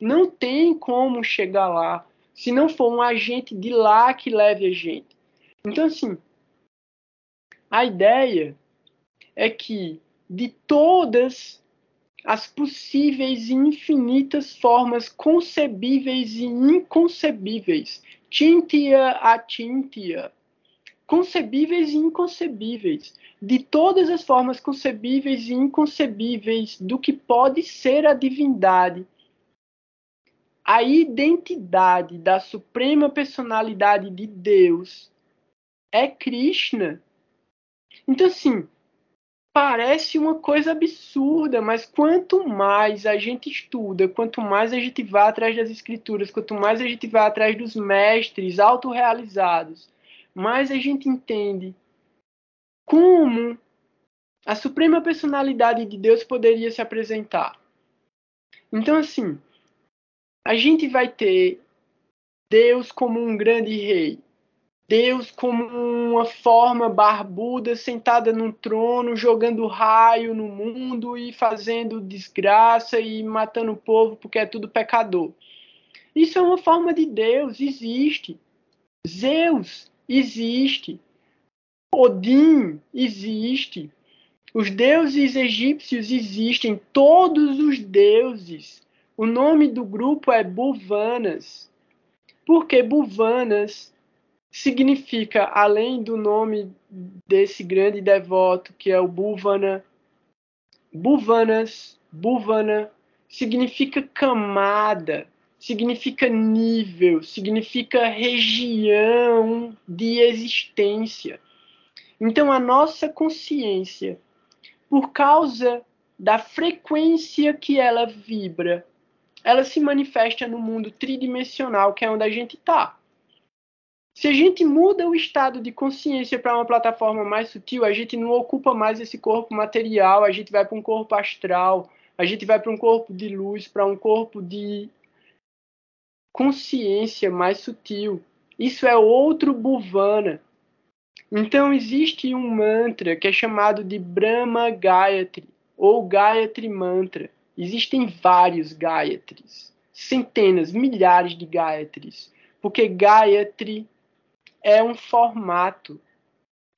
Não tem como chegar lá se não for um agente de lá que leve a gente. Então, assim, a ideia é que de todas as possíveis e infinitas formas concebíveis e inconcebíveis, tintia a tintia, concebíveis e inconcebíveis, de todas as formas concebíveis e inconcebíveis do que pode ser a divindade, a identidade da suprema personalidade de Deus é Krishna. Então, assim, parece uma coisa absurda, mas quanto mais a gente estuda, quanto mais a gente vai atrás das escrituras, quanto mais a gente vai atrás dos mestres autorrealizados, mais a gente entende como a suprema personalidade de Deus poderia se apresentar. Então, assim, a gente vai ter Deus como um grande rei, Deus como uma forma barbuda sentada num trono, jogando raio no mundo e fazendo desgraça e matando o povo porque é tudo pecador. Isso é uma forma de Deus, existe. Zeus existe. Odin existe. Os deuses egípcios existem, todos os deuses o nome do grupo é Buvanas. Porque Buvanas significa, além do nome desse grande devoto, que é o Buvana, Buvanas, Buvana, significa camada, significa nível, significa região de existência. Então, a nossa consciência, por causa da frequência que ela vibra, ela se manifesta no mundo tridimensional, que é onde a gente está. Se a gente muda o estado de consciência para uma plataforma mais sutil, a gente não ocupa mais esse corpo material, a gente vai para um corpo astral, a gente vai para um corpo de luz, para um corpo de consciência mais sutil. Isso é outro Bhuvana. Então existe um mantra que é chamado de Brahma Gayatri ou Gayatri Mantra. Existem vários Gayatris, centenas, milhares de Gayatris, porque Gayatri é um formato,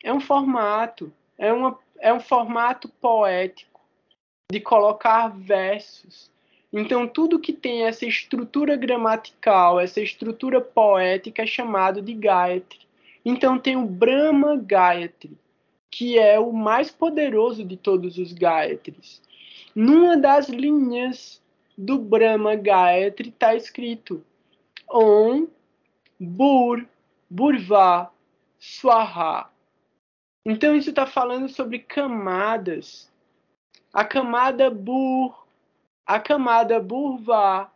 é um formato, é, uma, é um formato poético de colocar versos. Então, tudo que tem essa estrutura gramatical, essa estrutura poética é chamado de Gayatri. Então, tem o Brahma Gayatri, que é o mais poderoso de todos os Gayatris. Numa das linhas do Brahma Gayatri está escrito Om Bur Burva Swaha. Então, isso está falando sobre camadas. A camada Bur a camada Burva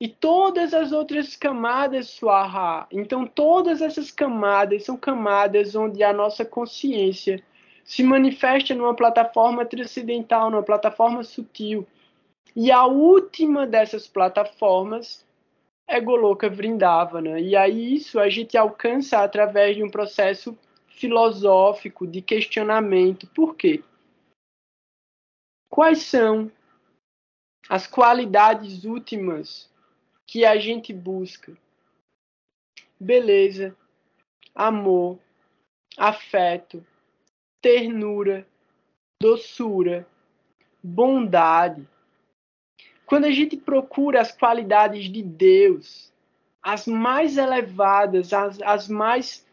e todas as outras camadas Swaha. Então, todas essas camadas são camadas onde a nossa consciência se manifesta numa plataforma transcendental, numa plataforma sutil. E a última dessas plataformas é Goloka Vrindavana. E aí isso a gente alcança através de um processo filosófico de questionamento. Por quê? Quais são as qualidades últimas que a gente busca. Beleza, amor, afeto, ternura, doçura, bondade. Quando a gente procura as qualidades de Deus, as mais elevadas, as, as mais.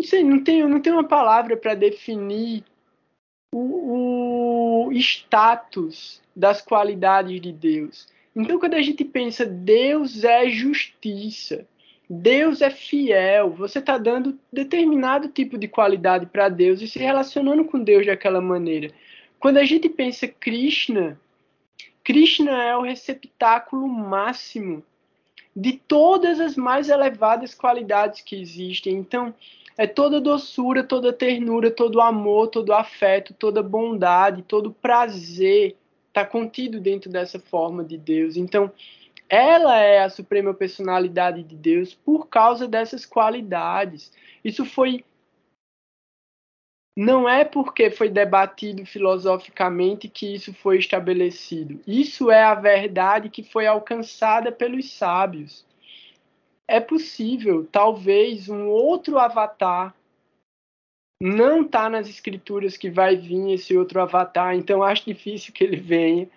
Não sei, não tenho, não tenho uma palavra para definir o, o status das qualidades de Deus. Então, quando a gente pensa Deus é justiça, Deus é fiel, você está dando determinado tipo de qualidade para Deus e se relacionando com Deus daquela maneira. Quando a gente pensa Krishna, Krishna é o receptáculo máximo de todas as mais elevadas qualidades que existem. Então, é toda doçura, toda ternura, todo amor, todo afeto, toda bondade, todo prazer está contido dentro dessa forma de Deus. Então, ela é a suprema personalidade de Deus por causa dessas qualidades. Isso foi não é porque foi debatido filosoficamente que isso foi estabelecido. Isso é a verdade que foi alcançada pelos sábios é possível, talvez, um outro avatar não está nas escrituras que vai vir esse outro avatar, então acho difícil que ele venha.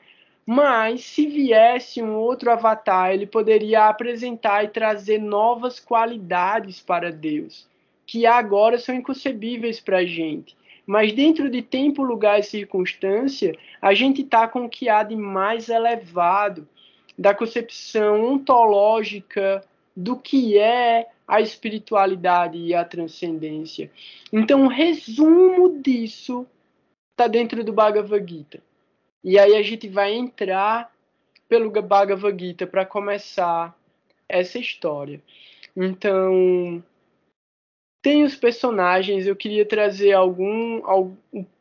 Mas se viesse um outro avatar, ele poderia apresentar e trazer novas qualidades para Deus, que agora são inconcebíveis para a gente. Mas dentro de tempo, lugar e circunstância, a gente está com o que há de mais elevado da concepção ontológica do que é a espiritualidade e a transcendência. Então, o resumo disso está dentro do Bhagavad Gita. E aí a gente vai entrar pelo Bhagavad Gita para começar essa história. Então, tem os personagens, eu queria trazer algum, algum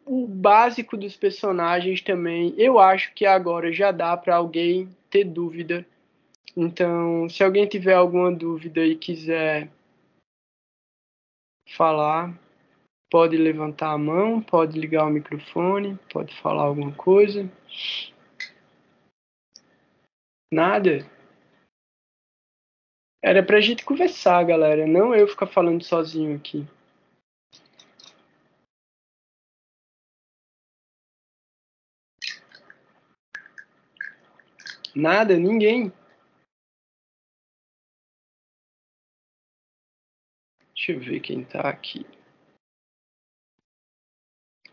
o básico dos personagens também. Eu acho que agora já dá para alguém ter dúvida então, se alguém tiver alguma dúvida e quiser falar, pode levantar a mão, pode ligar o microfone, pode falar alguma coisa. Nada? Era pra gente conversar, galera, não eu ficar falando sozinho aqui. Nada, ninguém. Deixa eu ver quem tá aqui.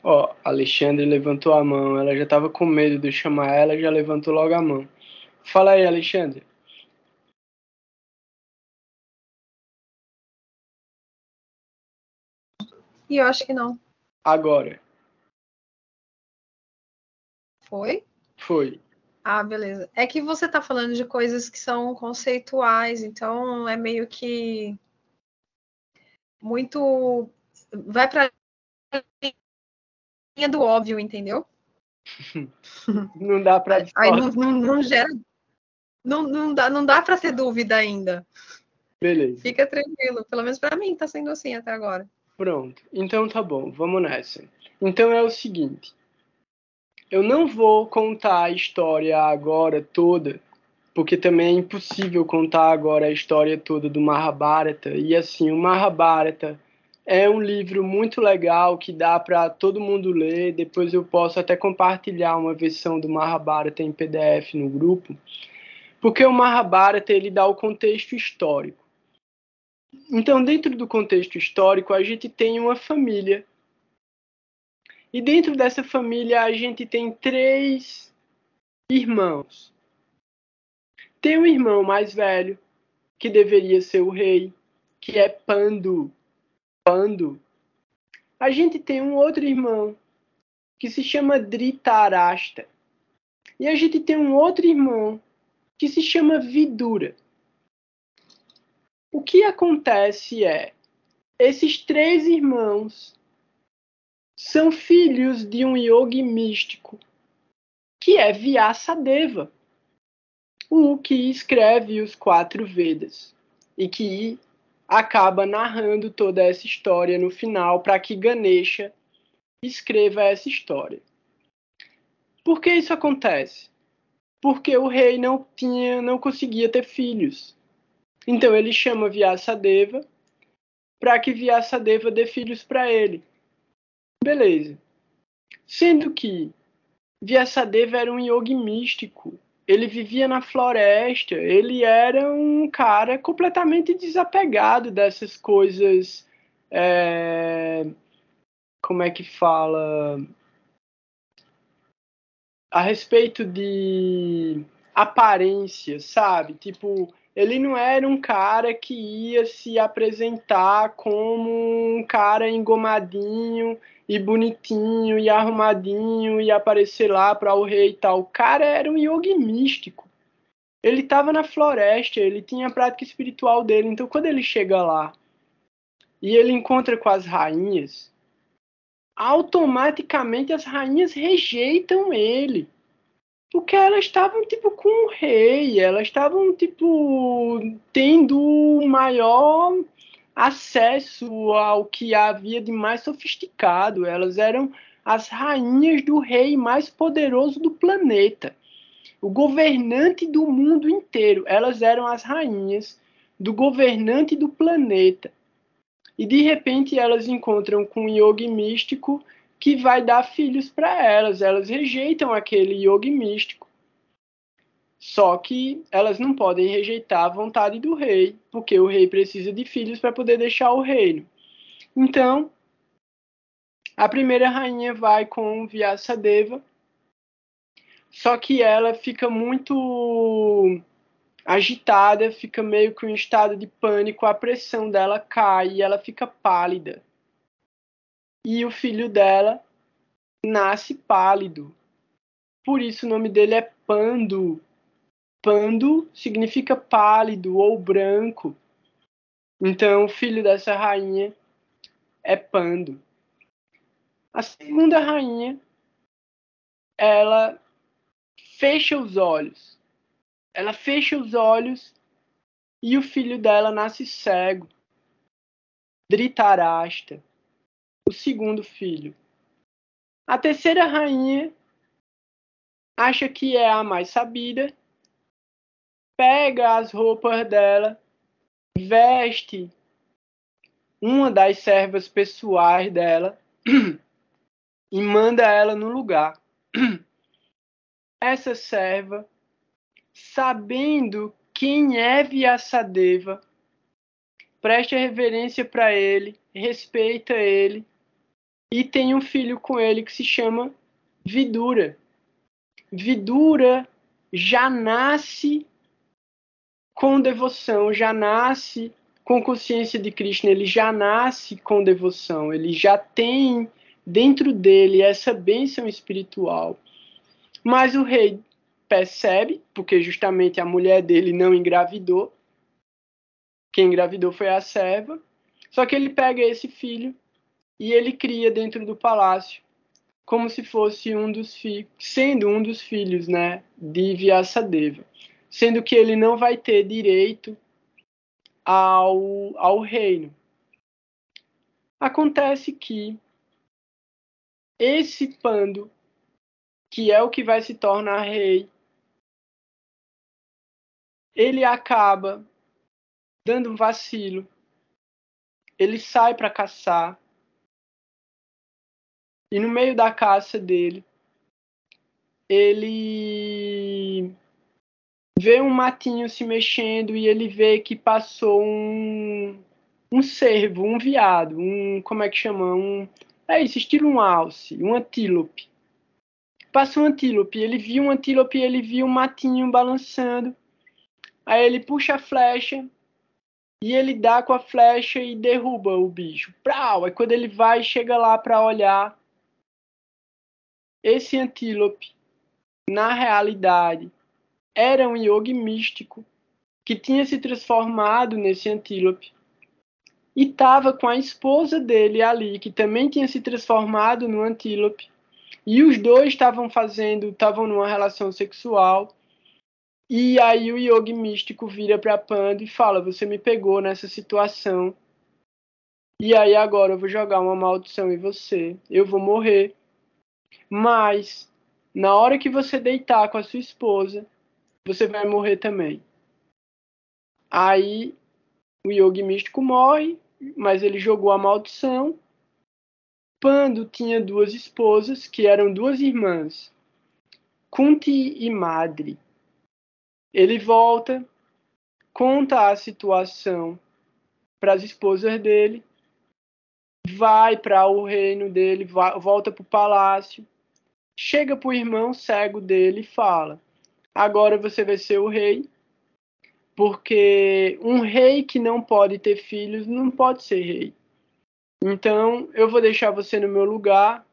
Ó, Alexandre levantou a mão. Ela já tava com medo de eu chamar ela, já levantou logo a mão. Fala aí, Alexandre. E eu acho que não. Agora. Foi? Foi. Ah, beleza. É que você tá falando de coisas que são conceituais, então é meio que muito. Vai para linha do óbvio, entendeu? [laughs] Não dá para. Aí não, não, não, gera. Não, não dá, não dá para ter dúvida ainda. Beleza. Fica tranquilo. Pelo menos para mim tá sendo assim até agora. Pronto. Então tá bom. Vamos nessa. Então é o seguinte. Eu não vou contar a história agora toda porque também é impossível contar agora a história toda do Mahabharata. E assim, o Mahabharata É um livro muito legal que dá para todo mundo ler. Depois eu posso até compartilhar uma versão do Mahabharata em PDF no grupo, porque o Mahabharata ele dá o contexto histórico. Então, dentro do contexto histórico, a gente tem uma família. E dentro dessa família, a gente tem três irmãos. Tem um irmão mais velho, que deveria ser o rei, que é Pandu. Pandu. A gente tem um outro irmão, que se chama Dhritarashtra. E a gente tem um outro irmão, que se chama Vidura. O que acontece é, esses três irmãos são filhos de um yogi místico, que é Vyasadeva, o que escreve os quatro Vedas e que acaba narrando toda essa história no final para que Ganesha escreva essa história. Por que isso acontece? Porque o rei não tinha, não conseguia ter filhos. Então ele chama Vyasadeva para que Vyasadeva dê filhos para ele. Beleza. Sendo que Vyasadeva era um yogi místico. Ele vivia na floresta, ele era um cara completamente desapegado dessas coisas. É... Como é que fala? A respeito de aparência, sabe? Tipo, ele não era um cara que ia se apresentar como um cara engomadinho e bonitinho e arrumadinho e aparecer lá para o rei e tal. O cara era um yogi místico. Ele estava na floresta, ele tinha a prática espiritual dele. Então, quando ele chega lá e ele encontra com as rainhas, automaticamente as rainhas rejeitam ele porque elas estavam tipo com o rei, elas estavam tipo tendo maior acesso ao que havia de mais sofisticado. Elas eram as rainhas do rei mais poderoso do planeta, o governante do mundo inteiro. Elas eram as rainhas do governante do planeta. E de repente elas encontram com um yogi místico que vai dar filhos para elas. Elas rejeitam aquele yogi místico. Só que elas não podem rejeitar a vontade do rei, porque o rei precisa de filhos para poder deixar o reino. Então, a primeira rainha vai com Vyasadeva, só que ela fica muito agitada, fica meio que em estado de pânico, a pressão dela cai e ela fica pálida e o filho dela nasce pálido. Por isso o nome dele é Pando. Pando significa pálido ou branco. Então o filho dessa rainha é Pando. A segunda rainha, ela fecha os olhos. Ela fecha os olhos e o filho dela nasce cego. Dhritarashtra o segundo filho. A terceira rainha acha que é a mais sabida, pega as roupas dela, veste uma das servas pessoais dela [clears throat] e manda ela no lugar. [clears throat] Essa serva, sabendo quem é Vyasadeva, presta reverência para ele, respeita ele e tem um filho com ele que se chama Vidura. Vidura já nasce com devoção, já nasce com consciência de Krishna, ele já nasce com devoção, ele já tem dentro dele essa bênção espiritual. Mas o rei percebe, porque justamente a mulher dele não engravidou, quem engravidou foi a serva, só que ele pega esse filho e ele cria dentro do palácio como se fosse um dos filhos, sendo um dos filhos, né, de Vyasadeva, sendo que ele não vai ter direito ao, ao reino. Acontece que esse Pando, que é o que vai se tornar rei, ele acaba dando um vacilo ele sai para caçar. E no meio da caça dele, ele vê um matinho se mexendo e ele vê que passou um um cervo, um viado, um como é que chama, um é isso, estilo um alce, um antílope. Passou um antílope, ele viu um antílope, ele viu um matinho balançando. Aí ele puxa a flecha e ele dá com a flecha e derruba o bicho. Prau! Aí quando ele vai, chega lá para olhar, esse antílope, na realidade, era um yogi místico que tinha se transformado nesse antílope e estava com a esposa dele ali, que também tinha se transformado no antílope. E os dois estavam fazendo, estavam numa relação sexual. E aí o yogi místico vira para Panda e fala: Você me pegou nessa situação. E aí agora eu vou jogar uma maldição em você. Eu vou morrer. Mas na hora que você deitar com a sua esposa, você vai morrer também. Aí o yogi místico morre, mas ele jogou a maldição. Pando tinha duas esposas, que eram duas irmãs, Kunti e Madre. Ele volta, conta a situação para as esposas dele, vai para o reino dele, vai, volta para o palácio, chega para o irmão cego dele e fala: Agora você vai ser o rei porque um rei que não pode ter filhos não pode ser rei. Então eu vou deixar você no meu lugar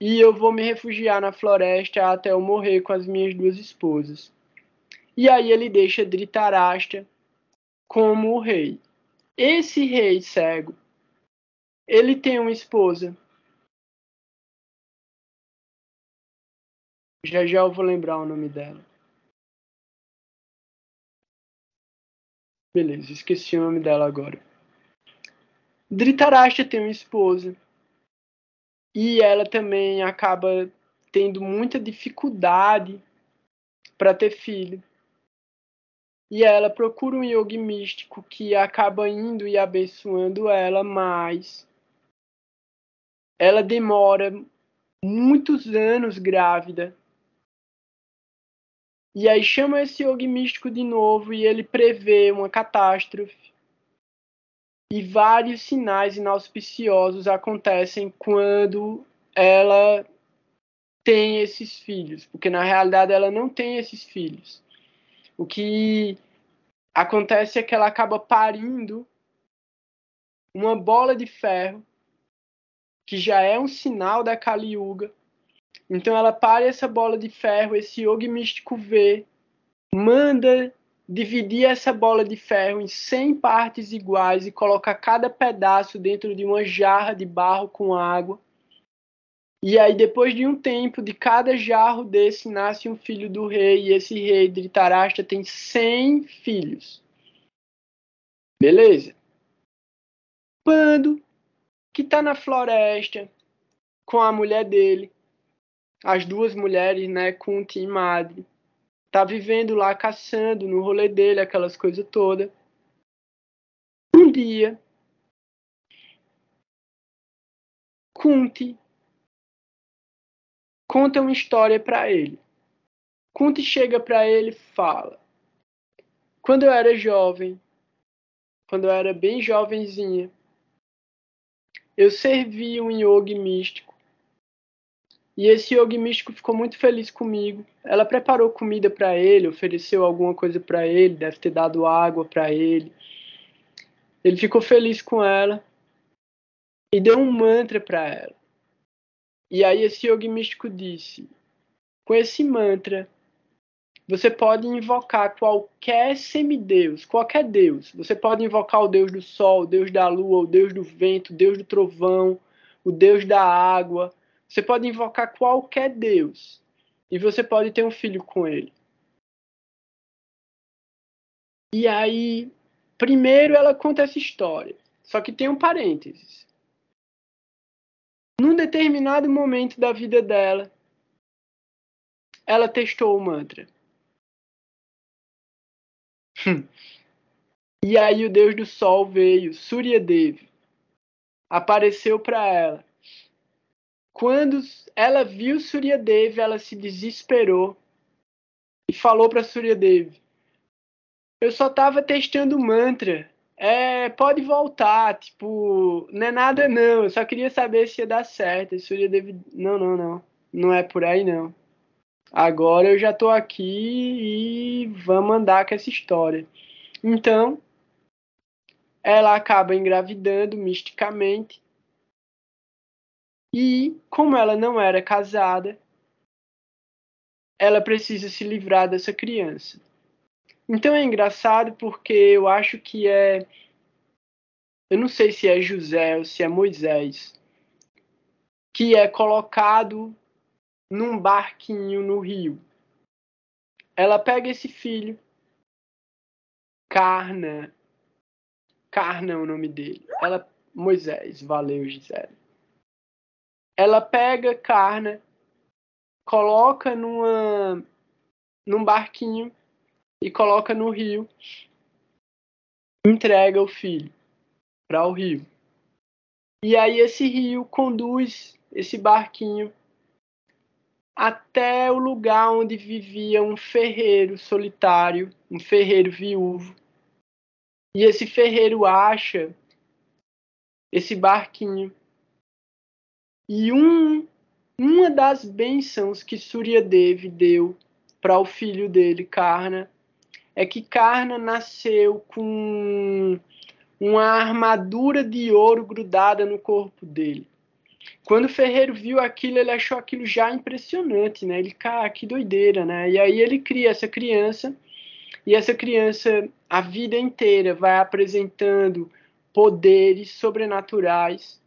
e eu vou me refugiar na floresta até eu morrer com as minhas duas esposas. E aí ele deixa Dhritarashtra como o rei. Esse rei cego, ele tem uma esposa. Já já eu vou lembrar o nome dela. Beleza, esqueci o nome dela agora. Dhritarashtra tem uma esposa. E ela também acaba tendo muita dificuldade para ter filho. E ela procura um yogi místico que acaba indo e abençoando ela, mas ela demora muitos anos grávida e aí chama esse yogi místico de novo e ele prevê uma catástrofe. E vários sinais inauspiciosos acontecem quando ela tem esses filhos, porque na realidade ela não tem esses filhos. O que acontece é que ela acaba parindo uma bola de ferro, que já é um sinal da Kali Yuga, então ela para essa bola de ferro, esse yogi místico vê, manda dividir essa bola de ferro em 100 partes iguais e coloca cada pedaço dentro de uma jarra de barro com água. E aí, depois de um tempo, de cada jarro desse nasce um filho do rei, e esse rei Dhritarashtra tem 100 filhos. Beleza? Pando, que está na floresta com a mulher dele, as duas mulheres, né, Kunti e Madre, tá vivendo lá caçando no rolê dele, aquelas coisas todas. Um dia, Kunti conta uma história para ele. Kunti chega para ele e fala: Quando eu era jovem, quando eu era bem jovenzinha, eu servi um yogi místico e esse yogi místico ficou muito feliz comigo. Ela preparou comida para ele, ofereceu alguma coisa para ele, deve ter dado água para ele. Ele ficou feliz com ela e deu um mantra para ela. E aí esse yogi místico disse: com esse mantra, você pode invocar qualquer semideus, qualquer deus. Você pode invocar o deus do sol, o deus da lua, o deus do vento, o deus do trovão, o deus da água, você pode invocar qualquer Deus e você pode ter um filho com ele. E aí, primeiro ela conta essa história, só que tem um parênteses. Num determinado momento da vida dela, ela testou o mantra. [laughs] e aí o deus do sol veio, Surya Dev, apareceu para ela. Quando ela viu Surya Devi, ela se desesperou e falou para Surya Devi: Eu só estava testando mantra. É, pode voltar, tipo, não é nada não. Eu só queria saber se ia dar certo. E Devi, não, não, não. Não é por aí não. Agora eu já tô aqui e vamos andar com essa história. Então, ela acaba engravidando misticamente. E, como ela não era casada, ela precisa se livrar dessa criança. Então é engraçado porque eu acho que é. Eu não sei se é José ou se é Moisés, que é colocado num barquinho no rio. Ela pega esse filho, Carna, Carna é o nome dele. Ela, Moisés, valeu, Gisele. Ela pega Carna, coloca numa, num barquinho e coloca no rio, entrega o filho para o rio. E aí esse rio conduz esse barquinho até o lugar onde vivia um ferreiro solitário, um ferreiro viúvo. E esse ferreiro acha esse barquinho. E um, uma das bênçãos que Surya Devi deu para o filho dele, Karna, é que Karna nasceu com uma armadura de ouro grudada no corpo dele. Quando o Ferreiro viu aquilo, ele achou aquilo já impressionante, né? Ele, cara, que doideira, né? E aí ele cria essa criança, e essa criança, a vida inteira, vai apresentando poderes sobrenaturais,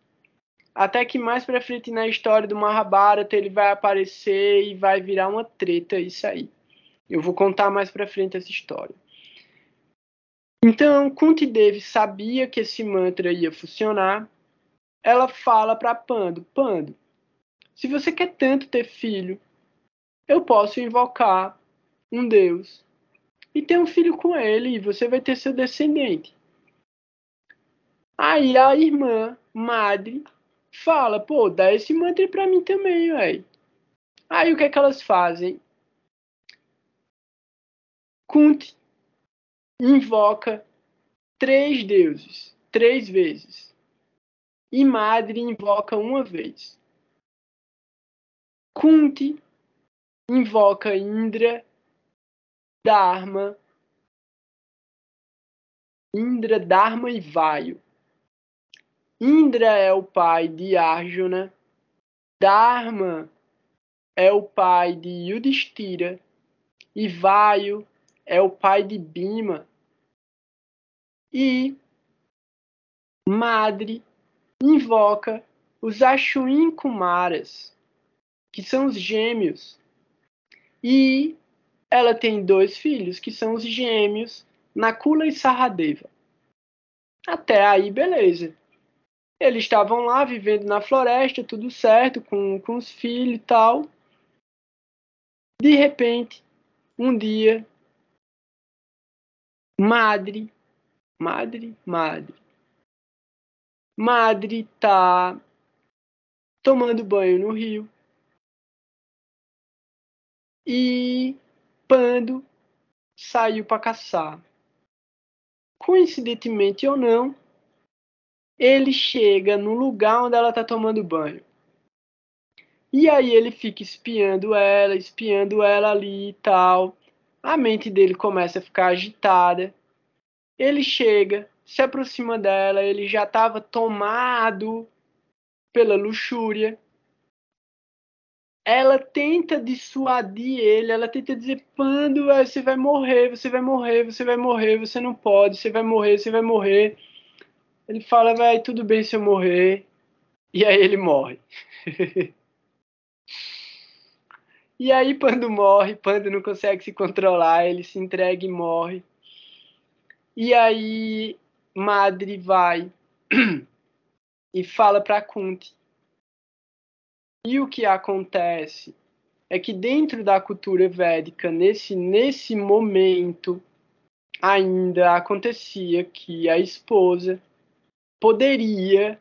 até que mais pra frente na história do Mahabharata ele vai aparecer e vai virar uma treta isso aí. Eu vou contar mais pra frente essa história. Então, Kunti Devi sabia que esse mantra ia funcionar, ela fala para Pando: Pando, se você quer tanto ter filho, eu posso invocar um Deus e ter um filho com ele e você vai ter seu descendente. Aí a irmã, madre, fala: pô, dá esse mantra para mim também, velho. Aí o que é que elas fazem? Kunti invoca três deuses, três vezes e Madre invoca uma vez. Kunti invoca Indra, Dharma, Indra, Dharma e Vaio. Indra é o pai de Arjuna, Dharma é o pai de Yudhishthira e Vaio é o pai de Bima. E Madre invoca os Ashwin Kumaras, que são os gêmeos. E ela tem dois filhos, que são os gêmeos, Nakula e Saradeva. Até aí, beleza. Eles estavam lá vivendo na floresta, tudo certo, com, com os filhos e tal. De repente, um dia, madre, madre, madre, Madre tá tomando banho no rio. E Pando saiu para caçar. Coincidentemente ou não, ele chega no lugar onde ela tá tomando banho. E aí ele fica espiando ela, espiando ela ali e tal. A mente dele começa a ficar agitada. Ele chega, se aproxima dela, ele já estava tomado pela luxúria. Ela tenta dissuadir ele, ela tenta dizer: Pando, você vai morrer, você vai morrer, você vai morrer, você não pode, você vai morrer, você vai morrer. Ele fala: Vai, tudo bem se eu morrer. E aí ele morre. [laughs] e aí Pando morre, Pando não consegue se controlar, ele se entrega e morre. E aí Madre vai [clears throat] e fala para Kunti. E o que acontece é que dentro da cultura védica, nesse, nesse momento, ainda acontecia que a esposa poderia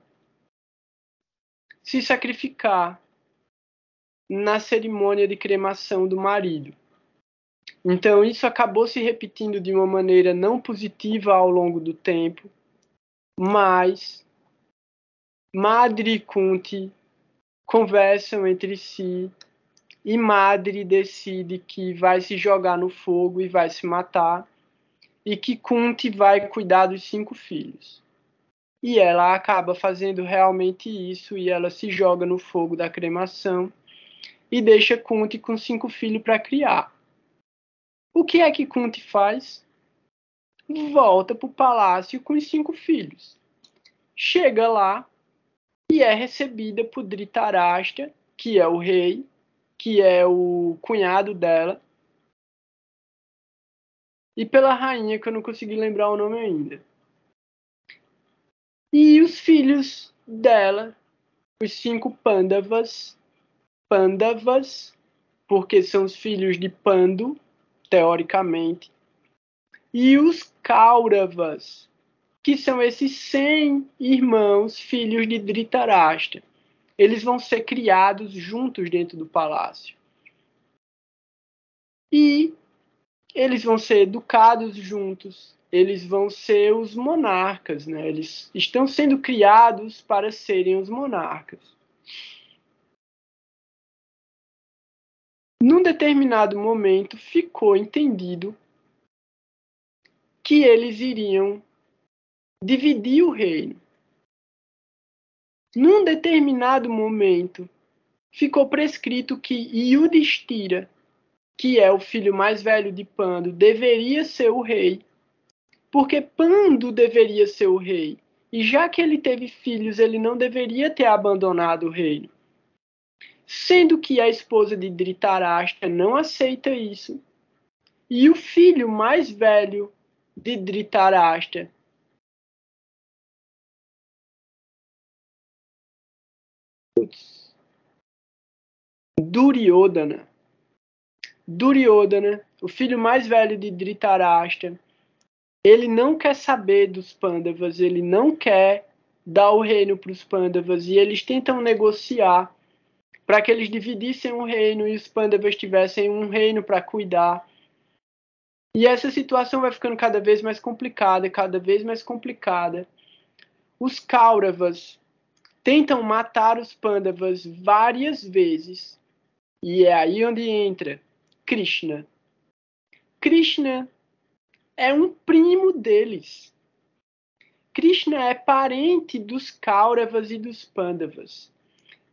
se sacrificar na cerimônia de cremação do marido. Então, isso acabou se repetindo de uma maneira não positiva ao longo do tempo, mas Madre e Kunti conversam entre si e Madre decide que vai se jogar no fogo e vai se matar e que Kunti vai cuidar dos cinco filhos. E ela acaba fazendo realmente isso e ela se joga no fogo da cremação e deixa Kunti com cinco filhos para criar. O que é que Kunti faz? Volta para o palácio com os cinco filhos. Chega lá e é recebida por Dhritarashtra, que é o rei, que é o cunhado dela, e pela rainha, que eu não consegui lembrar o nome ainda. E os filhos dela, os cinco Pandavas, Pandavas, porque são os filhos de Pandu, teoricamente, e os Kauravas, que são esses 100 irmãos, filhos de Dhritarashtra. Eles vão ser criados juntos dentro do palácio. E eles vão ser educados juntos, eles vão ser os monarcas, né? Eles estão sendo criados para serem os monarcas. Num determinado momento ficou entendido que eles iriam dividir o reino. Num determinado momento ficou prescrito que Yudhishthira que é o filho mais velho de Pando, deveria ser o rei, porque Pando deveria ser o rei. E já que ele teve filhos, ele não deveria ter abandonado o reino. Sendo que a esposa de Dhritarashtra não aceita isso. E o filho mais velho de Dhritarashtra Duryodhana Duryodhana, o filho mais velho de Dhritarashtra, ele não quer saber dos Pandavas, ele não quer dar o reino para os Pandavas e eles tentam negociar para que eles dividissem o reino e os Pandavas tivessem um reino para cuidar. E essa situação vai ficando cada vez mais complicada, cada vez mais complicada. Os Kauravas tentam matar os Pandavas várias vezes. E é aí onde entra Krishna. Krishna é um primo deles. Krishna é parente dos Kauravas e dos Pandavas.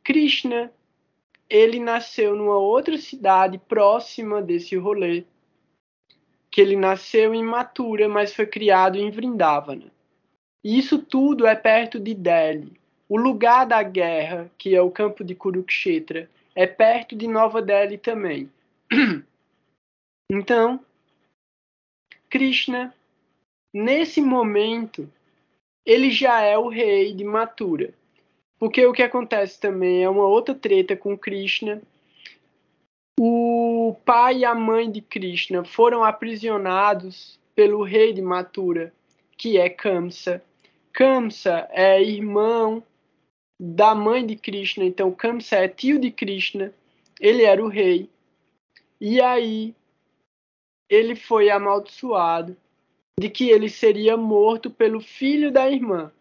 Krishna, ele nasceu numa outra cidade próxima desse rolê, que ele nasceu em Mathura, mas foi criado em Vrindavana. E isso tudo é perto de Delhi. O lugar da guerra, que é o campo de Kurukshetra, é perto de Nova Delhi também. [clears throat] Então, Krishna, nesse momento, ele já é o rei de Mathura. Porque o que acontece também é uma outra treta com Krishna. O pai e a mãe de Krishna foram aprisionados pelo rei de Mathura, que é Kamsa. Kamsa é irmão da mãe de Krishna, então Kamsa é tio de Krishna, ele era o rei. E aí ele foi amaldiçoado de que ele seria morto pelo filho da irmã.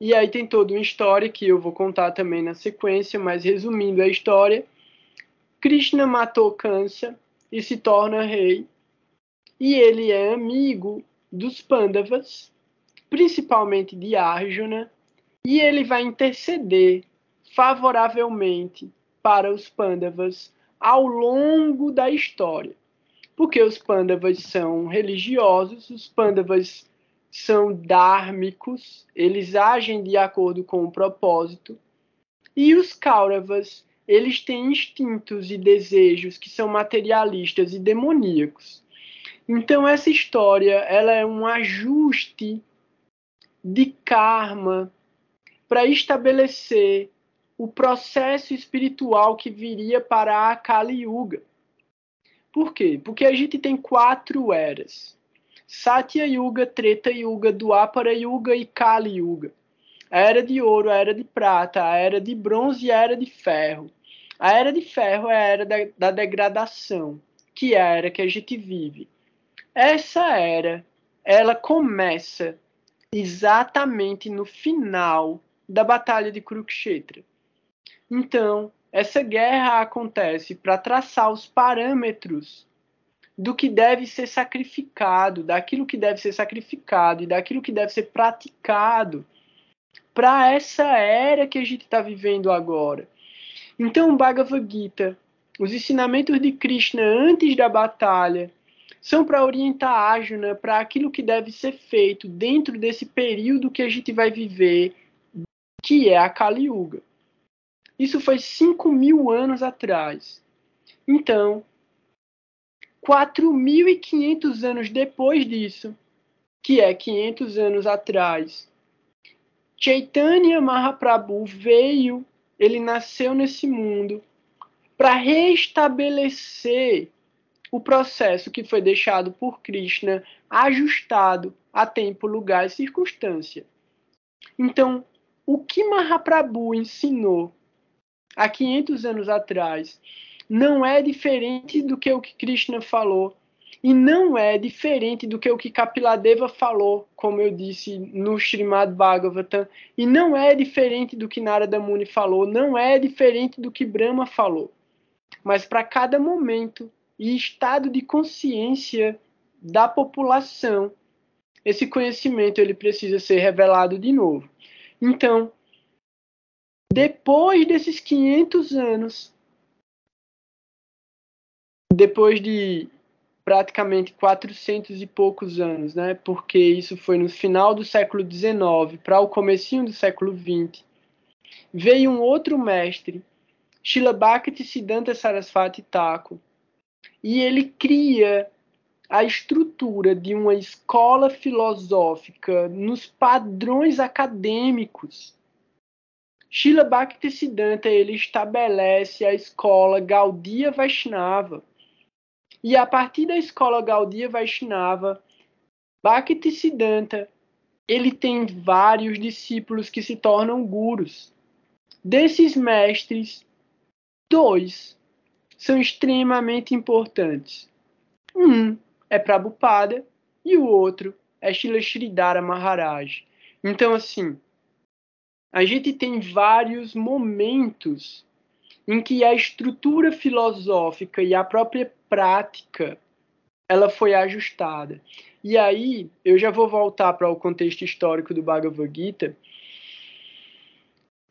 E aí tem toda uma história que eu vou contar também na sequência, mas resumindo a história, Krishna matou Kansa e se torna rei. E ele é amigo dos Pandavas, principalmente de Arjuna, e ele vai interceder favoravelmente para os Pandavas ao longo da história. Porque os Pandavas são religiosos, os Pandavas são dármicos, eles agem de acordo com o propósito. E os Kauravas, eles têm instintos e desejos que são materialistas e demoníacos. Então essa história, ela é um ajuste de karma para estabelecer o processo espiritual que viria para a Kali Yuga. Por quê? Porque a gente tem quatro eras: Satya Yuga, Treta Yuga, Dwapara Yuga e Kali Yuga. a era de ouro, a era de prata, a era de bronze e a era de ferro. A era de ferro é a era da, da degradação, que é a era que a gente vive. Essa era, ela começa exatamente no final da Batalha de Kurukshetra. Então, essa guerra acontece para traçar os parâmetros do que deve ser sacrificado, daquilo que deve ser sacrificado e daquilo que deve ser praticado para essa era que a gente está vivendo agora. Então, o Bhagavad Gita, os ensinamentos de Krishna antes da batalha, são para orientar a Arjuna para aquilo que deve ser feito dentro desse período que a gente vai viver, que é a Kali Yuga. Isso foi 5 mil anos atrás. Então, 4.500 anos depois disso, que é 500 anos atrás, Chaitanya Mahaprabhu veio, ele nasceu nesse mundo para restabelecer o processo que foi deixado por Krishna ajustado a tempo, lugar e circunstância. Então, o que Mahaprabhu ensinou há 500 anos atrás não é diferente do que o que Krishna falou e não é diferente do que o que Kapiladeva falou, como eu disse no Srimad Bhagavatam, e não é diferente do que Narada Muni falou, não é diferente do que Brahma falou. Mas para cada momento e estado de consciência da população, esse conhecimento ele precisa ser revelado de novo. Então, depois desses 500 anos, depois de praticamente 400 e poucos anos, né? Porque isso foi no final do século XIX para o comecinho do século XX. Veio um outro mestre, Srila Bhakti Siddhanta Sarasvati Thakur, e ele cria a estrutura de uma escola filosófica nos padrões acadêmicos. Srila Bhaktisiddhanta ele estabelece a escola Gaudiya Vaishnava e a partir da escola Gaudiya Vaishnava, Bhaktisiddhanta, ele tem vários discípulos que se tornam gurus. Desses mestres, dois são extremamente importantes. Um é Prabhupada e o outro é Srila Sridhara Maharaj. Então, assim, a gente tem vários momentos em que a estrutura filosófica e a própria prática ela foi ajustada. E aí eu já vou voltar para o contexto histórico do Bhagavad Gita,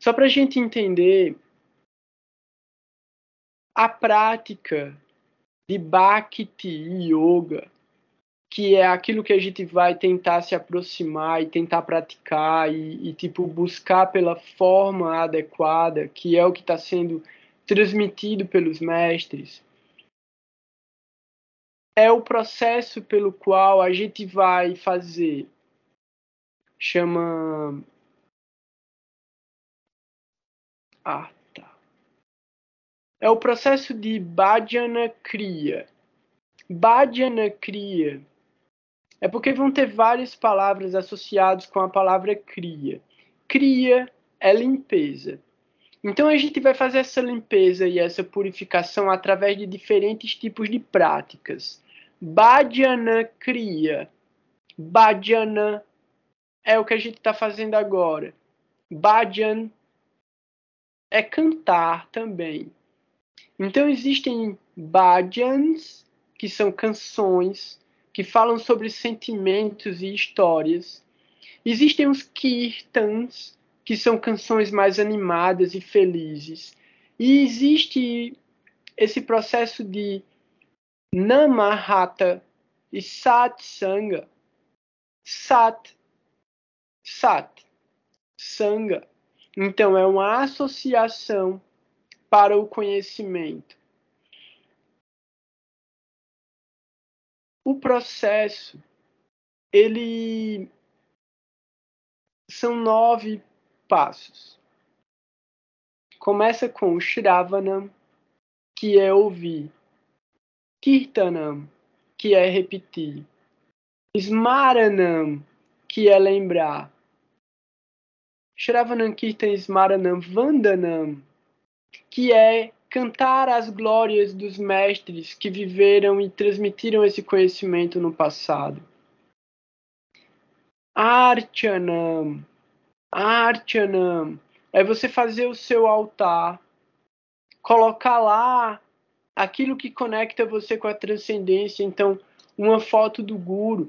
só para a gente entender a prática de Bhakti Yoga, que é aquilo que a gente vai tentar se aproximar e tentar praticar e, e tipo buscar pela forma adequada, que é o que está sendo transmitido pelos mestres é o processo pelo qual a gente vai fazer. Chama. Ah, tá. É o processo de Bhajana Kriya. Bhajana Kriya é porque vão ter várias palavras associadas com a palavra Kriya. Kriya é limpeza. Então a gente vai fazer essa limpeza e essa purificação através de diferentes tipos de práticas. Bhajana cria. Bhajana é o que a gente está fazendo agora. Bhajan é cantar também. Então existem bhajans, que são canções que falam sobre sentimentos e histórias. Existem os kirtans, que são canções mais animadas e felizes. E existe esse processo de Namahata e Satsanga. Sat, Sat, Sanga. Então, é uma associação para o conhecimento. O processo, ele são nove passos. Começa com Shravanam, que é ouvir. Kirtanam, que é repetir. Smaranam, que é lembrar. Shravanam Kirtan Smaranam Vandanam, que é cantar as glórias dos mestres que viveram e transmitiram esse conhecimento no passado. Archanam, Archanam, é você fazer o seu altar, colocar lá aquilo que conecta você com a transcendência. Então, uma foto do Guru.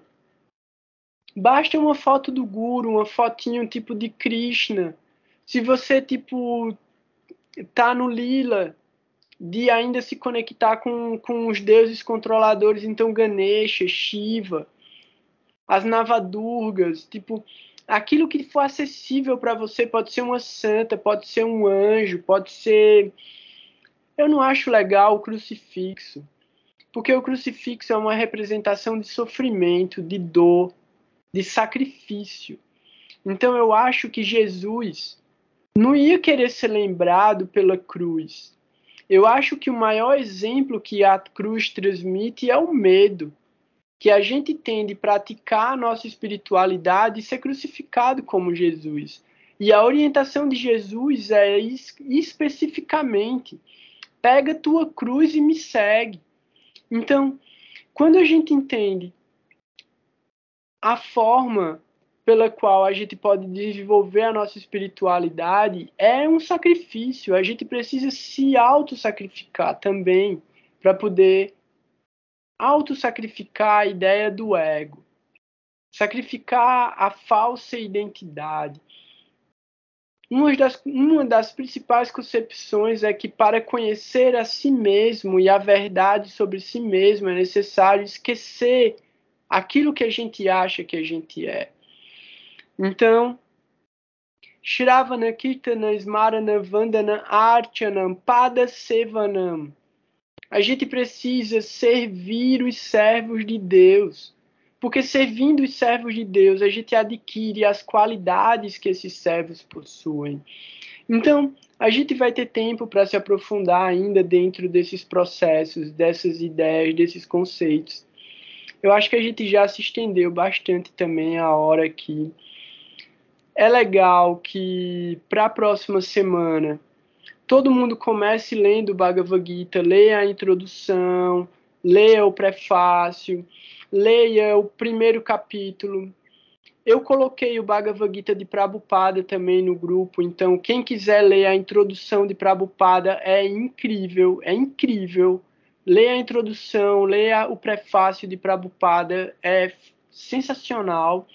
Basta uma foto do Guru, uma fotinho tipo de Krishna. Se você tipo tá no lila de ainda se conectar com, com os deuses controladores, então Ganesha, Shiva, as Navadurgas, tipo, aquilo que for acessível para você, pode ser uma santa, pode ser um anjo, pode ser eu não acho legal o crucifixo, porque o crucifixo é uma representação de sofrimento, de dor, de sacrifício. Então eu acho que Jesus não ia querer ser lembrado pela cruz. Eu acho que o maior exemplo que a cruz transmite é o medo que a gente tem de praticar a nossa espiritualidade e ser crucificado como Jesus. E a orientação de Jesus é especificamente pega tua cruz e me segue. Então, quando a gente entende a forma pela qual a gente pode desenvolver a nossa espiritualidade, é um sacrifício. A gente precisa se auto-sacrificar também para poder auto-sacrificar a ideia do ego, sacrificar a falsa identidade, uma das, uma das principais concepções é que para conhecer a si mesmo e a verdade sobre si mesmo é necessário esquecer aquilo que a gente acha que a gente é. Então, Shravana Kirtana Smarana Vandana Archanam Pada Sevanam. A gente precisa servir os servos de Deus porque servindo os servos de Deus, a gente adquire as qualidades que esses servos possuem. Então, a gente vai ter tempo para se aprofundar ainda dentro desses processos, dessas ideias, desses conceitos. Eu acho que a gente já se estendeu bastante também a hora aqui. É legal que para a próxima semana todo mundo comece lendo o Bhagavad Gita, leia a introdução, leia o prefácio leia o primeiro capítulo. Eu coloquei o Bhagavad Gita de Prabhupada também no grupo, então quem quiser ler a introdução de Prabhupada é incrível, é incrível. Leia a introdução, leia o prefácio de Prabhupada, é sensacional.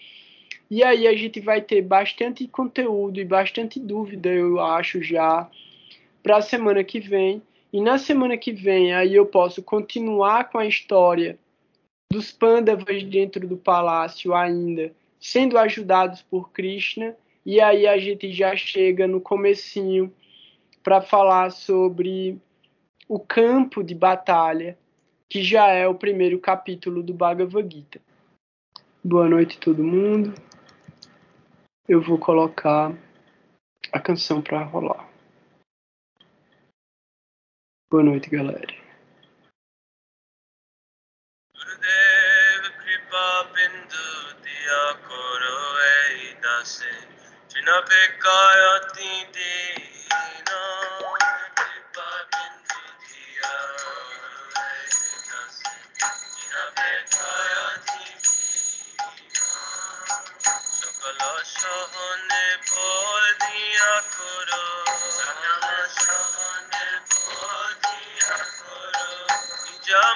E aí a gente vai ter bastante conteúdo e bastante dúvida, eu acho já, para a semana que vem. E na semana que vem aí eu posso continuar com a história dos Pandavas dentro do palácio ainda, sendo ajudados por Krishna, e aí a gente já chega no comecinho para falar sobre o campo de batalha, que já é o primeiro capítulo do Bhagavad Gita. Boa noite todo mundo. Eu vou colocar a canção para rolar. Boa noite, galera. se Chinapekayati Dina Dipabindriya Chinapekayati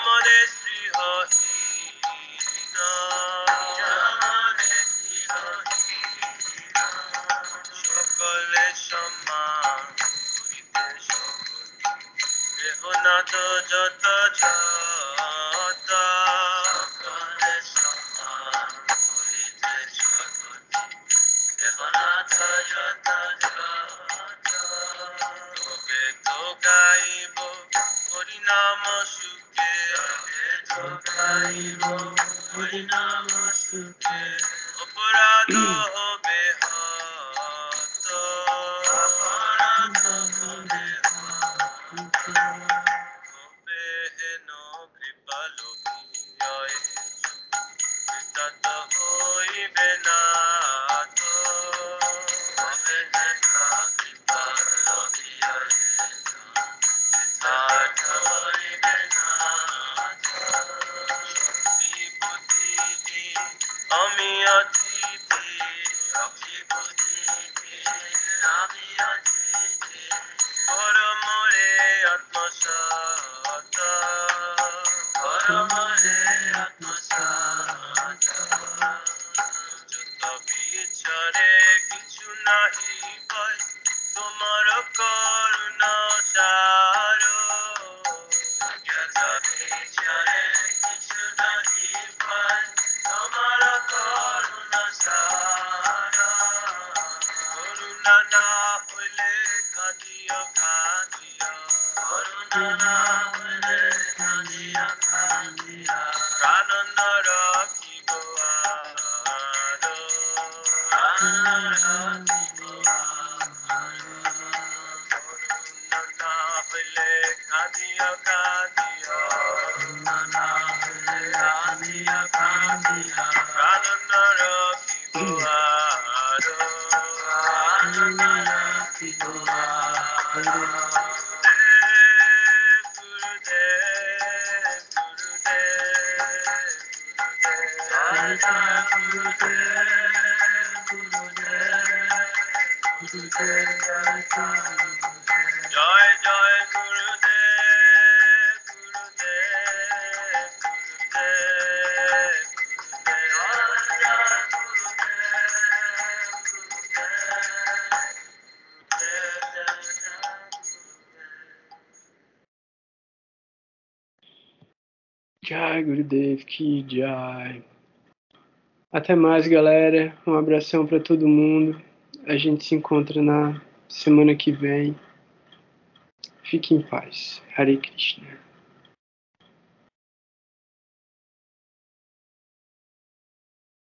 জামানে শ্রীহীন জামানে সকলে সম্মান করিতে যত ঝড়। Gurudev Ki Jai. Até mais, galera. Um abração para todo mundo. A gente se encontra na semana que vem. Fique em paz. Hare Krishna.